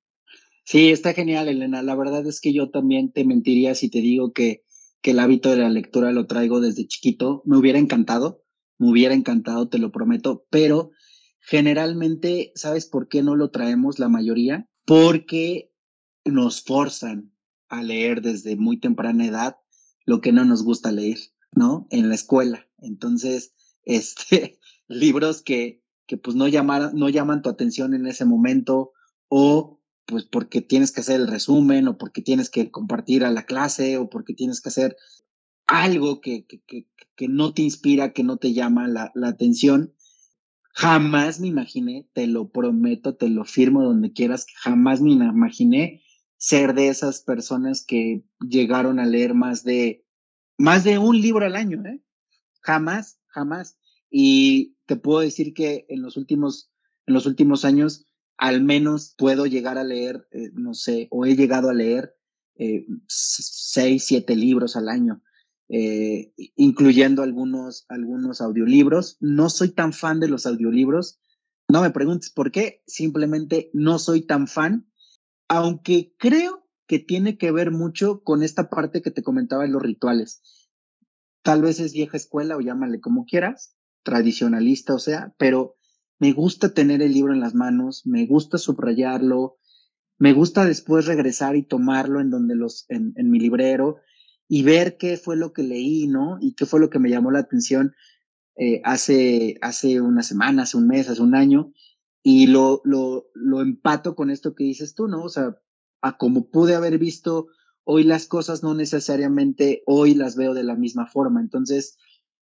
Speaker 2: Sí, está genial, Elena. La verdad es que yo también te mentiría si te digo que, que el hábito de la lectura lo traigo desde chiquito. Me hubiera encantado, me hubiera encantado, te lo prometo, pero generalmente, ¿sabes por qué no lo traemos la mayoría? Porque nos forzan a leer desde muy temprana edad lo que no nos gusta leer. ¿no? En la escuela. Entonces, este, libros que, que pues no, no llaman tu atención en ese momento o pues porque tienes que hacer el resumen o porque tienes que compartir a la clase o porque tienes que hacer algo que, que, que, no te inspira, que no te llama la, la, atención. Jamás me imaginé, te lo prometo, te lo firmo donde quieras, jamás me imaginé ser de esas personas que llegaron a leer más de más de un libro al año, ¿eh? Jamás, jamás. Y te puedo decir que en los últimos, en los últimos años al menos puedo llegar a leer, eh, no sé, o he llegado a leer eh, seis, siete libros al año, eh, incluyendo algunos, algunos audiolibros. No soy tan fan de los audiolibros. No me preguntes por qué, simplemente no soy tan fan, aunque creo que tiene que ver mucho con esta parte que te comentaba de los rituales. Tal vez es vieja escuela o llámale como quieras, tradicionalista o sea, pero me gusta tener el libro en las manos, me gusta subrayarlo, me gusta después regresar y tomarlo en donde los, en, en mi librero y ver qué fue lo que leí, ¿no? Y qué fue lo que me llamó la atención eh, hace, hace una semana, hace un mes, hace un año, y lo, lo, lo empato con esto que dices tú, ¿no? O sea, a como pude haber visto hoy las cosas, no necesariamente hoy las veo de la misma forma. Entonces,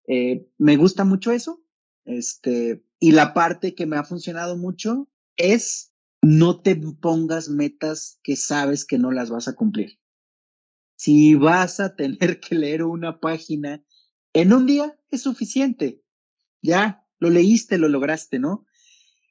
Speaker 2: eh, me gusta mucho eso. Este, y la parte que me ha funcionado mucho es no te pongas metas que sabes que no las vas a cumplir. Si vas a tener que leer una página en un día, es suficiente. Ya, lo leíste, lo lograste, ¿no?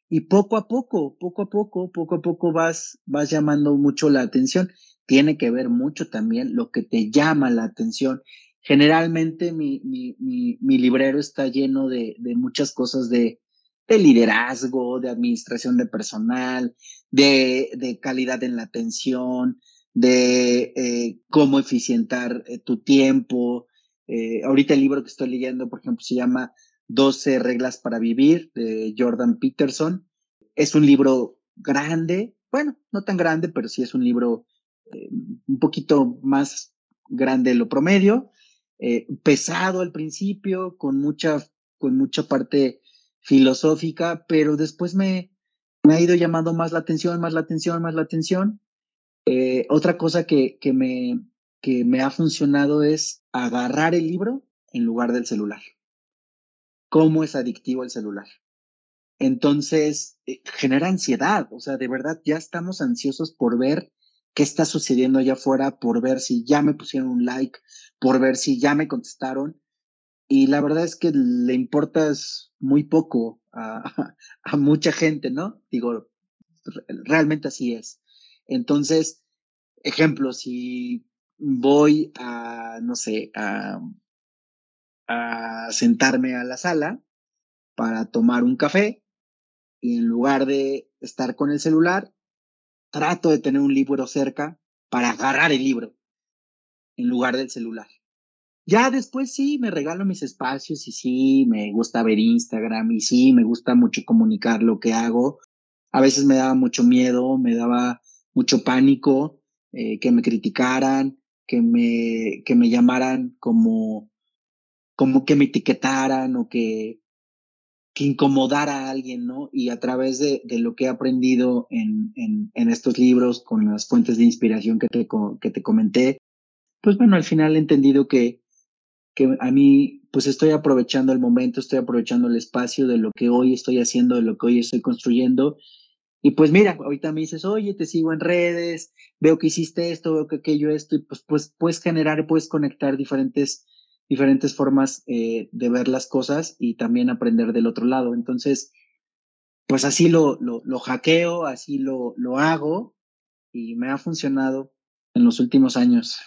Speaker 2: Y poco a poco, poco a poco, poco a poco vas, vas llamando mucho la atención. Tiene que ver mucho también lo que te llama la atención. Generalmente mi, mi, mi, mi librero está lleno de, de muchas cosas de, de liderazgo, de administración de personal, de, de calidad en la atención, de eh, cómo eficientar eh, tu tiempo. Eh, ahorita el libro que estoy leyendo, por ejemplo, se llama 12 reglas para vivir de Jordan Peterson. Es un libro grande, bueno, no tan grande, pero sí es un libro un poquito más grande de lo promedio, pesado al principio, con mucha, con mucha parte filosófica, pero después me, me ha ido llamando más la atención, más la atención, más la atención. Eh, otra cosa que, que, me, que me ha funcionado es agarrar el libro en lugar del celular. ¿Cómo es adictivo el celular? Entonces, eh, genera ansiedad, o sea, de verdad ya estamos ansiosos por ver qué está sucediendo allá afuera, por ver si ya me pusieron un like, por ver si ya me contestaron y la verdad es que le importas muy poco a, a, mucha gente, ¿no? Digo, realmente así es. Entonces, ejemplo, si voy a, no sé, a, sentarme a la sala para tomar un café y en lugar de estar con el celular, trato de tener un libro cerca para agarrar el libro en lugar del celular. Ya después sí, me regalo mis espacios y sí, me gusta ver Instagram y sí, me gusta mucho comunicar lo que hago. A veces me daba mucho miedo, me daba mucho pánico eh, que me criticaran, que me, que me llamaran como, como que me etiquetaran o que, que incomodara a alguien, ¿no? Y a través de, de lo que he aprendido en, en, en, estos libros, con las fuentes de inspiración que te, que te comenté, pues bueno, al final he entendido que, que a mí, pues estoy aprovechando el momento, estoy aprovechando el espacio de lo que hoy estoy haciendo, de lo que hoy estoy construyendo. Y pues mira, ahorita me dices, oye, te sigo en redes, veo que hiciste esto, veo que aquello, esto, y pues, pues puedes generar, puedes conectar diferentes, diferentes formas eh, de ver las cosas y también aprender del otro lado. Entonces, pues así lo, lo, lo hackeo, así lo, lo hago y me ha funcionado en los últimos años.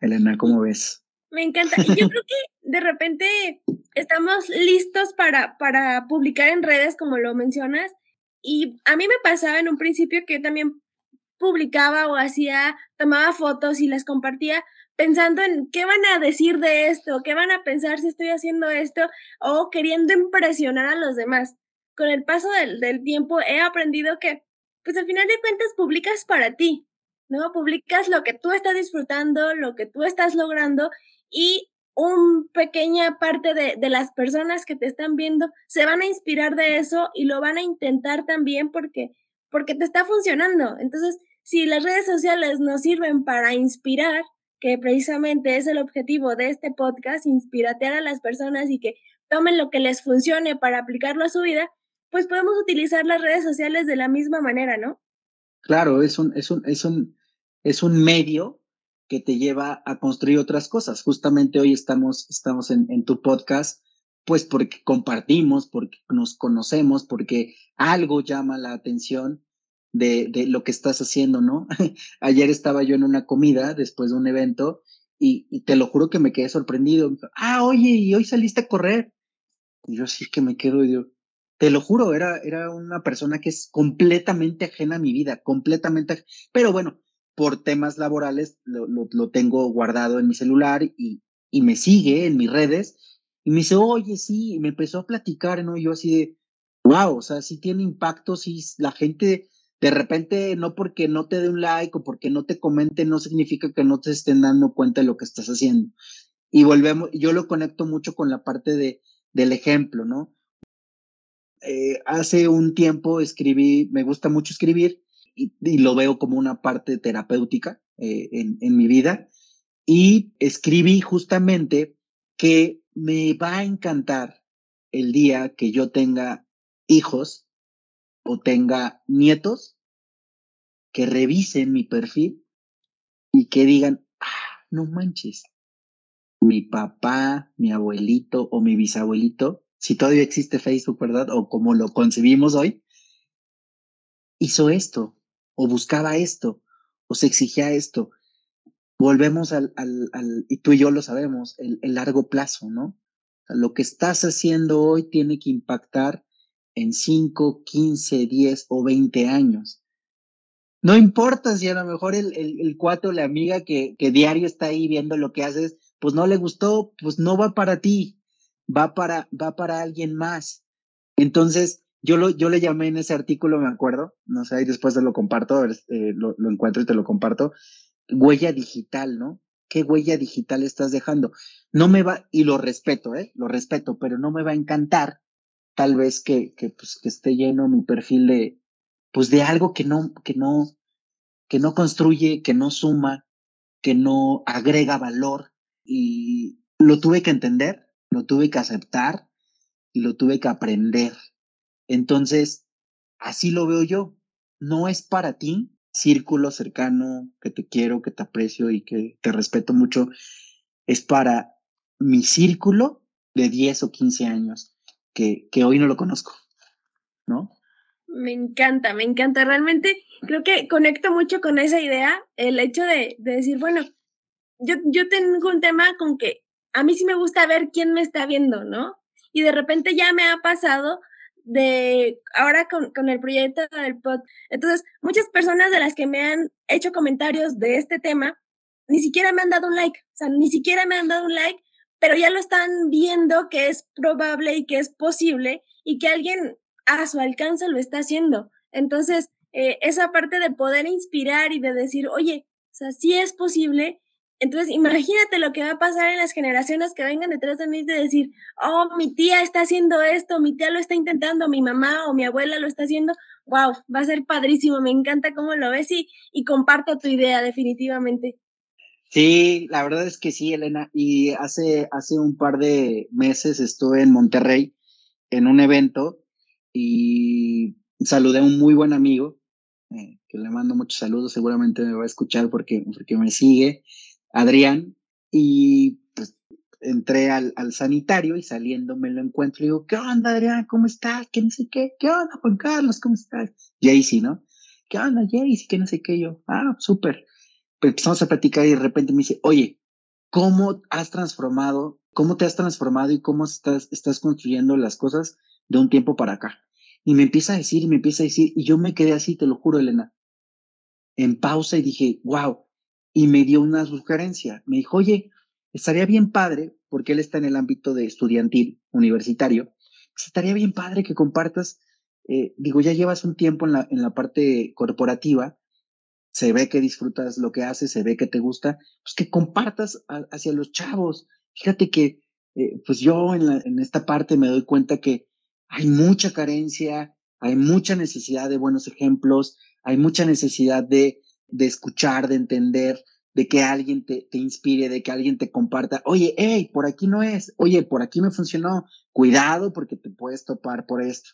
Speaker 2: Elena, ¿cómo ves?
Speaker 1: Me encanta. Yo creo que de repente estamos listos para, para publicar en redes, como lo mencionas. Y a mí me pasaba en un principio que yo también publicaba o hacía, tomaba fotos y las compartía pensando en qué van a decir de esto, qué van a pensar si estoy haciendo esto o queriendo impresionar a los demás. Con el paso del, del tiempo he aprendido que, pues al final de cuentas, publicas para ti, ¿no? Publicas lo que tú estás disfrutando, lo que tú estás logrando y un pequeña parte de, de, las personas que te están viendo se van a inspirar de eso y lo van a intentar también porque, porque te está funcionando. Entonces, si las redes sociales nos sirven para inspirar, que precisamente es el objetivo de este podcast, inspiratear a las personas y que tomen lo que les funcione para aplicarlo a su vida, pues podemos utilizar las redes sociales de la misma manera, ¿no?
Speaker 2: Claro, es un, es un, es un, es un medio que te lleva a construir otras cosas. Justamente hoy estamos, estamos en, tu podcast, pues porque compartimos, porque nos conocemos, porque algo llama la atención de, lo que estás haciendo, ¿no? Ayer estaba yo en una comida después de un evento y, te lo juro que me quedé sorprendido. Ah, oye, y hoy saliste a correr. Y yo sí que me quedo, y yo, te lo juro, era, era una persona que es completamente ajena a mi vida, completamente, pero bueno, por temas laborales lo, lo, tengo guardado en mi celular y, y me sigue en mis redes y me dice, oye, sí, y me empezó a platicar, ¿no? Y yo así de, wow, o sea, sí tiene impacto, sí, la gente de repente, no porque no te dé un like o porque no te comente, no significa que no te estén dando cuenta de lo que estás haciendo. Y volvemos, yo lo conecto mucho con la parte de, del ejemplo, ¿no? Eh, hace un tiempo escribí, me gusta mucho escribir y, lo veo como una parte terapéutica eh, en, en mi vida. Y escribí justamente que me va a encantar el día que yo tenga hijos o tenga nietos que revisen mi perfil y que digan, ah, no manches, mi papá, mi abuelito o mi bisabuelito, si todavía existe Facebook, ¿verdad? O como lo concebimos hoy, hizo esto, o buscaba esto, o se exigía esto. Volvemos al, al, y tú y yo lo sabemos, el, el largo plazo, ¿no? Lo que estás haciendo hoy tiene que impactar en 5, 15, 10 o 20 años. No importa si a lo mejor el, el, el la amiga que, que diario está ahí viendo lo que haces, pues no le gustó, pues no va para ti, va para, va para alguien más. Entonces, yo lo, yo le llamé en ese artículo, me acuerdo, no sé, y después te lo comparto, eh, lo, lo encuentro y te lo comparto, huella digital, ¿no? ¿Qué huella digital estás dejando? No me va, y lo respeto, ¿eh? Lo respeto, pero no me va a encantar tal vez que, que, pues, que esté lleno mi perfil de, pues de algo que no, que no, que no construye, que no suma, que no agrega valor. Y lo tuve que entender, lo tuve que aceptar y lo tuve que aprender. Entonces, así lo veo yo. No es para ti, círculo cercano, que te quiero, que te aprecio y que te respeto mucho. Es para mi círculo de 10 o 15 años, que, que hoy no lo conozco, ¿no?
Speaker 1: Me encanta, me encanta. Realmente creo que conecto mucho con esa idea, el hecho de, de decir, bueno, yo, yo tengo un tema con que a mí sí me gusta ver quién me está viendo, ¿no? Y de repente ya me ha pasado de ahora con, con el proyecto del pod. Entonces, muchas personas de las que me han hecho comentarios de este tema, ni siquiera me han dado un like, o sea, ni siquiera me han dado un like, pero ya lo están viendo que es probable y que es posible y que alguien a su alcance lo está haciendo. Entonces, eh, esa parte de poder inspirar y de decir, oye, o sea, sí es posible. Entonces, imagínate lo que va a pasar en las generaciones que vengan detrás de mí de decir, oh, mi tía está haciendo esto, mi tía lo está intentando, mi mamá o mi abuela lo está haciendo. Wow, va a ser padrísimo, me encanta cómo lo ves y, comparto tu idea definitivamente.
Speaker 2: Sí, la verdad es que sí, Elena. Y hace, hace un par de meses estuve en Monterrey en un evento y saludé a un muy buen amigo, eh, que le mando muchos saludos, seguramente me va a escuchar porque, porque me sigue, Adrián, y pues entré al, al sanitario y saliendo me lo encuentro y digo, ¿qué onda Adrián? ¿Cómo estás? ¿Qué no sé qué? ¿Qué onda Juan Carlos? ¿Cómo estás? Jaycee, ¿no? ¿Qué onda Jaycee? ¿Qué no sé qué? Yo, ah, súper. Pues empezamos a platicar y de repente me dice, oye, ¿cómo has transformado, cómo te has transformado y cómo estás, estás construyendo las cosas de un tiempo para acá? Y me empieza a decir y me empieza a decir, y yo me quedé así, te lo juro, Elena, en pausa y dije, wow, y me dio una sugerencia. Me dijo, oye, estaría bien padre, porque él está en el ámbito de estudiantil, universitario, pues estaría bien padre que compartas, eh, digo, ya llevas un tiempo en la, en la parte corporativa, se ve que disfrutas lo que haces, se ve que te gusta, pues que compartas hacia los chavos. Fíjate que, eh, pues yo en, la, en esta parte me doy cuenta que hay mucha carencia, hay mucha necesidad de buenos ejemplos, hay mucha necesidad de, de escuchar, de entender, de que alguien te, te, inspire, de que alguien te comparta, oye, hey, por aquí no es, oye, por aquí me funcionó, cuidado porque te puedes topar por esto.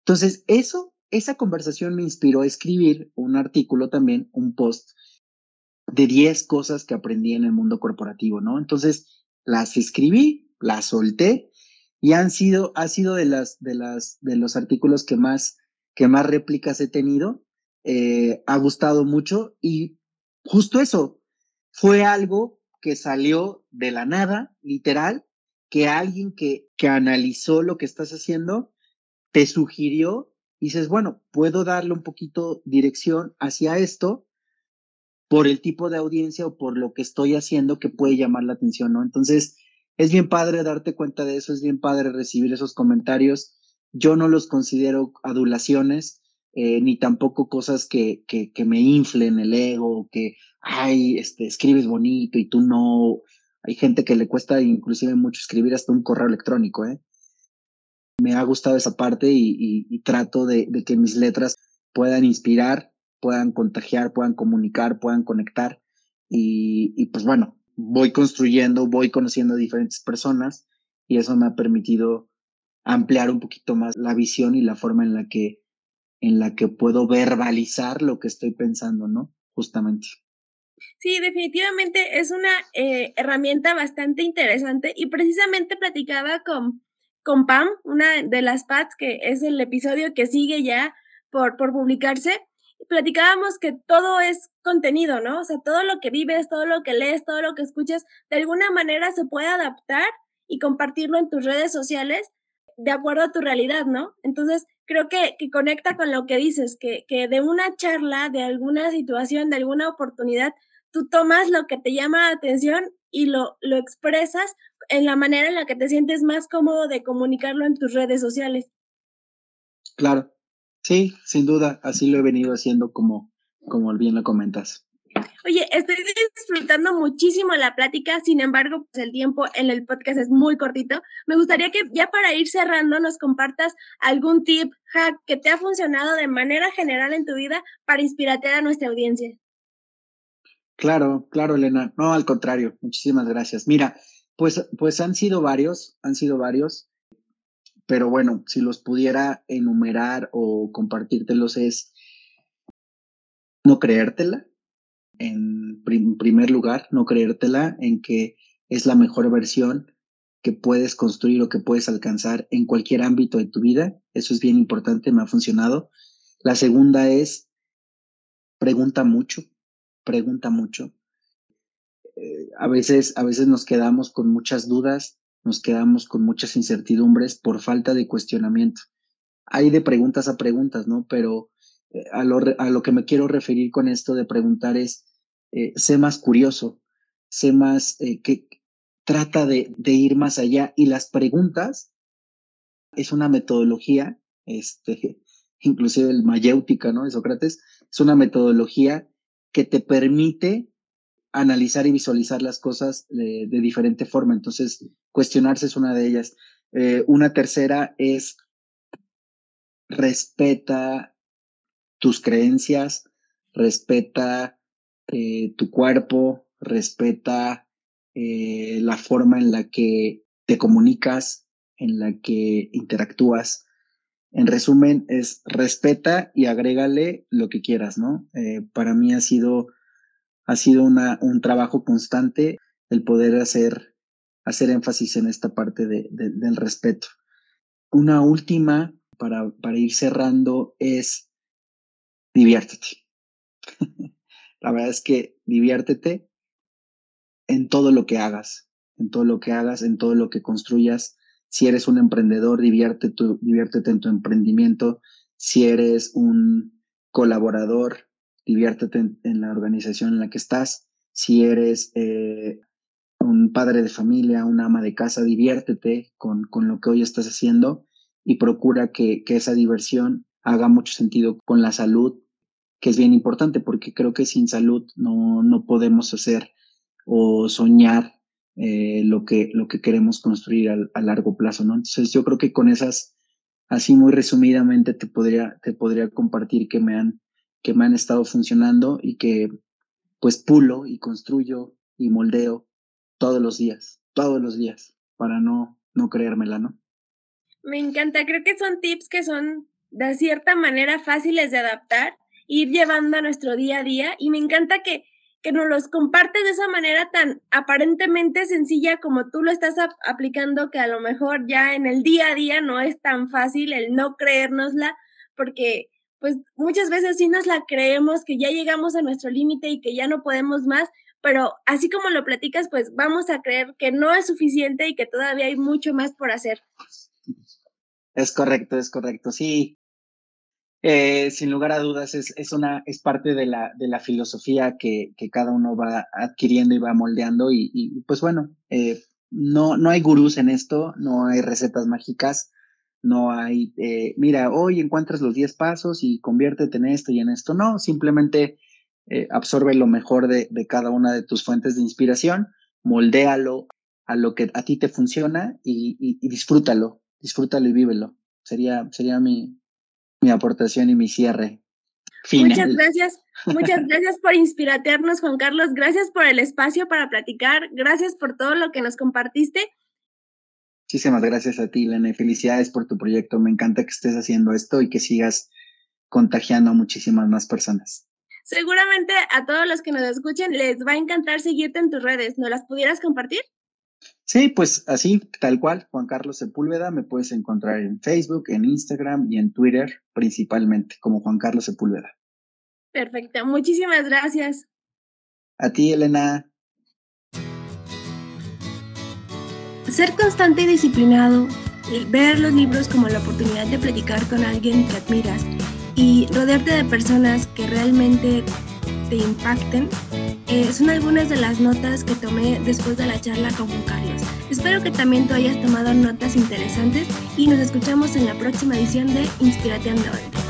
Speaker 2: Entonces, eso, esa conversación me inspiró a escribir un artículo también, un post de 10 cosas que aprendí en el mundo corporativo, ¿no? Entonces, las escribí, las solté y han sido, ha sido de las, de las, de los artículos que más, que más réplicas he tenido. Eh, ha gustado mucho y justo eso, fue algo que salió de la nada, literal, que alguien que, que analizó lo que estás haciendo te sugirió y dices, bueno, puedo darle un poquito dirección hacia esto por el tipo de audiencia o por lo que estoy haciendo que puede llamar la atención, ¿no? Entonces, es bien padre darte cuenta de eso, es bien padre recibir esos comentarios. Yo no los considero adulaciones, eh, ni tampoco cosas que, que, que, me inflen el ego, que, ay, este, escribes bonito y tú no. Hay gente que le cuesta inclusive mucho escribir hasta un correo electrónico, ¿eh? Me ha gustado esa parte y, y, trato de, de, que mis letras puedan inspirar, puedan contagiar, puedan comunicar, puedan conectar. Y, y pues bueno, voy construyendo, voy conociendo a diferentes personas y eso me ha permitido ampliar un poquito más la visión y la forma en la que en la que puedo verbalizar lo que estoy pensando, ¿no? Justamente.
Speaker 1: Sí, definitivamente es una eh, herramienta bastante interesante y precisamente platicaba con, con Pam, una de las Pats, que es el episodio que sigue ya por, por publicarse, platicábamos que todo es contenido, ¿no? O sea, todo lo que vives, todo lo que lees, todo lo que escuchas, de alguna manera se puede adaptar y compartirlo en tus redes sociales de acuerdo a tu realidad, ¿no? Entonces, creo que, que conecta con lo que dices, que, que de una charla, de alguna situación, de alguna oportunidad, tú tomas lo que te llama la atención y lo, lo expresas en la manera en la que te sientes más cómodo de comunicarlo en tus redes sociales.
Speaker 2: Claro, Sí, sin duda, así lo he venido haciendo como, como bien lo comentas.
Speaker 1: Oye, estoy disfrutando muchísimo la plática, sin embargo, pues el tiempo en el podcast es muy cortito. Me gustaría que ya para ir cerrando nos compartas algún tip, hack que te ha funcionado de manera general en tu vida para inspirarte a nuestra audiencia.
Speaker 2: Claro, claro, Elena. No, al contrario, muchísimas gracias. Mira, pues, pues han sido varios, han sido varios pero bueno, si los pudiera enumerar o compartírtelos es no creértela, en primer lugar, no creértela en que es la mejor versión que puedes construir o que puedes alcanzar en cualquier ámbito de tu vida. Eso es bien importante, me ha funcionado. La segunda es, pregunta mucho, pregunta mucho. Eh, a, veces, a veces nos quedamos con muchas dudas nos quedamos con muchas incertidumbres por falta de cuestionamiento. Hay de preguntas a preguntas, ¿no? Pero a, lo, a, lo, que me quiero referir con esto de preguntar es, eh, sé más curioso, sé más, eh, que trata de, de, ir más allá. Y las preguntas es una metodología, este, inclusive el mayéutica, ¿no? De Sócrates, es una metodología que te permite analizar y visualizar las cosas de, diferente forma. Entonces, cuestionarse es una de ellas. Eh, una tercera es respeta tus creencias, respeta eh, tu cuerpo, respeta eh, la forma en la que te comunicas, en la que interactúas. En resumen, es respeta y agrégale lo que quieras, ¿no? Eh, para mí ha sido ha sido una, un trabajo constante el poder hacer, hacer énfasis en esta parte de, del respeto. Una última para, para ir cerrando es diviértete. La verdad es que diviértete en todo lo que hagas, en todo lo que hagas, en todo lo que construyas. Si eres un emprendedor, diviértete, diviértete en tu emprendimiento. Si eres un colaborador, diviértete en, la organización en la que estás. Si eres eh, un padre de familia, una ama de casa, diviértete con, con lo que hoy estás haciendo y procura que, que esa diversión haga mucho sentido con la salud, que es bien importante porque creo que sin salud no, no podemos hacer o soñar eh, lo, que, lo que queremos construir a, a, largo plazo, ¿no? Entonces yo creo que con esas, así muy resumidamente, te podría, te podría compartir que me han que me han estado funcionando y que pues pulo y construyo y moldeo todos los días, todos los días, para no, no creérmela, ¿no?
Speaker 1: Me encanta, creo que son tips que son de cierta manera fáciles de adaptar, ir llevando a nuestro día a día y me encanta que, que nos los compartes de esa manera tan aparentemente sencilla como tú lo estás aplicando, que a lo mejor ya en el día a día no es tan fácil el no creérnosla, porque pues muchas veces sí nos la creemos que ya llegamos a nuestro límite y que ya no podemos más, pero así como lo platicas, pues vamos a creer que no es suficiente y que todavía hay mucho más por hacer.
Speaker 2: Es correcto, es correcto, sí. Eh, sin lugar a dudas, es, es, una, es parte de la, de la filosofía que, que, cada uno va adquiriendo y va moldeando. Y, pues bueno, eh, no, no hay gurús en esto, no hay recetas mágicas, no hay, eh, mira, hoy encuentras los 10 pasos y conviértete en esto y en esto. No, simplemente eh, absorbe lo mejor de, de, cada una de tus fuentes de inspiración, moldéalo a lo que a ti te funciona y, y, y disfrútalo, disfrútalo y vívelo. Sería, sería mi, mi aportación y mi cierre.
Speaker 1: Final. Muchas gracias, muchas gracias por inspiraternos, Juan Carlos. Gracias por el espacio para platicar. Gracias por todo lo que nos compartiste.
Speaker 2: Muchísimas gracias a ti, Lene. Felicidades por tu proyecto. Me encanta que estés haciendo esto y que sigas contagiando a muchísimas más personas.
Speaker 1: Seguramente a todos los que nos escuchen les va a encantar seguirte en tus redes. ¿No las pudieras compartir?
Speaker 2: Sí, pues así, tal cual, Juan Carlos Sepúlveda, me puedes encontrar en Facebook, en Instagram y en Twitter principalmente, como Juan Carlos Sepúlveda.
Speaker 1: Perfecto, muchísimas gracias.
Speaker 2: A ti, Elena.
Speaker 1: Ser constante y disciplinado, ver los libros como la oportunidad de platicar con alguien que admiras y rodearte de personas que realmente te impacten eh, son algunas de las notas que tomé después de la charla con Juan Carlos. Espero que también tú hayas tomado notas interesantes y nos escuchamos en la próxima edición de Inspirate Android.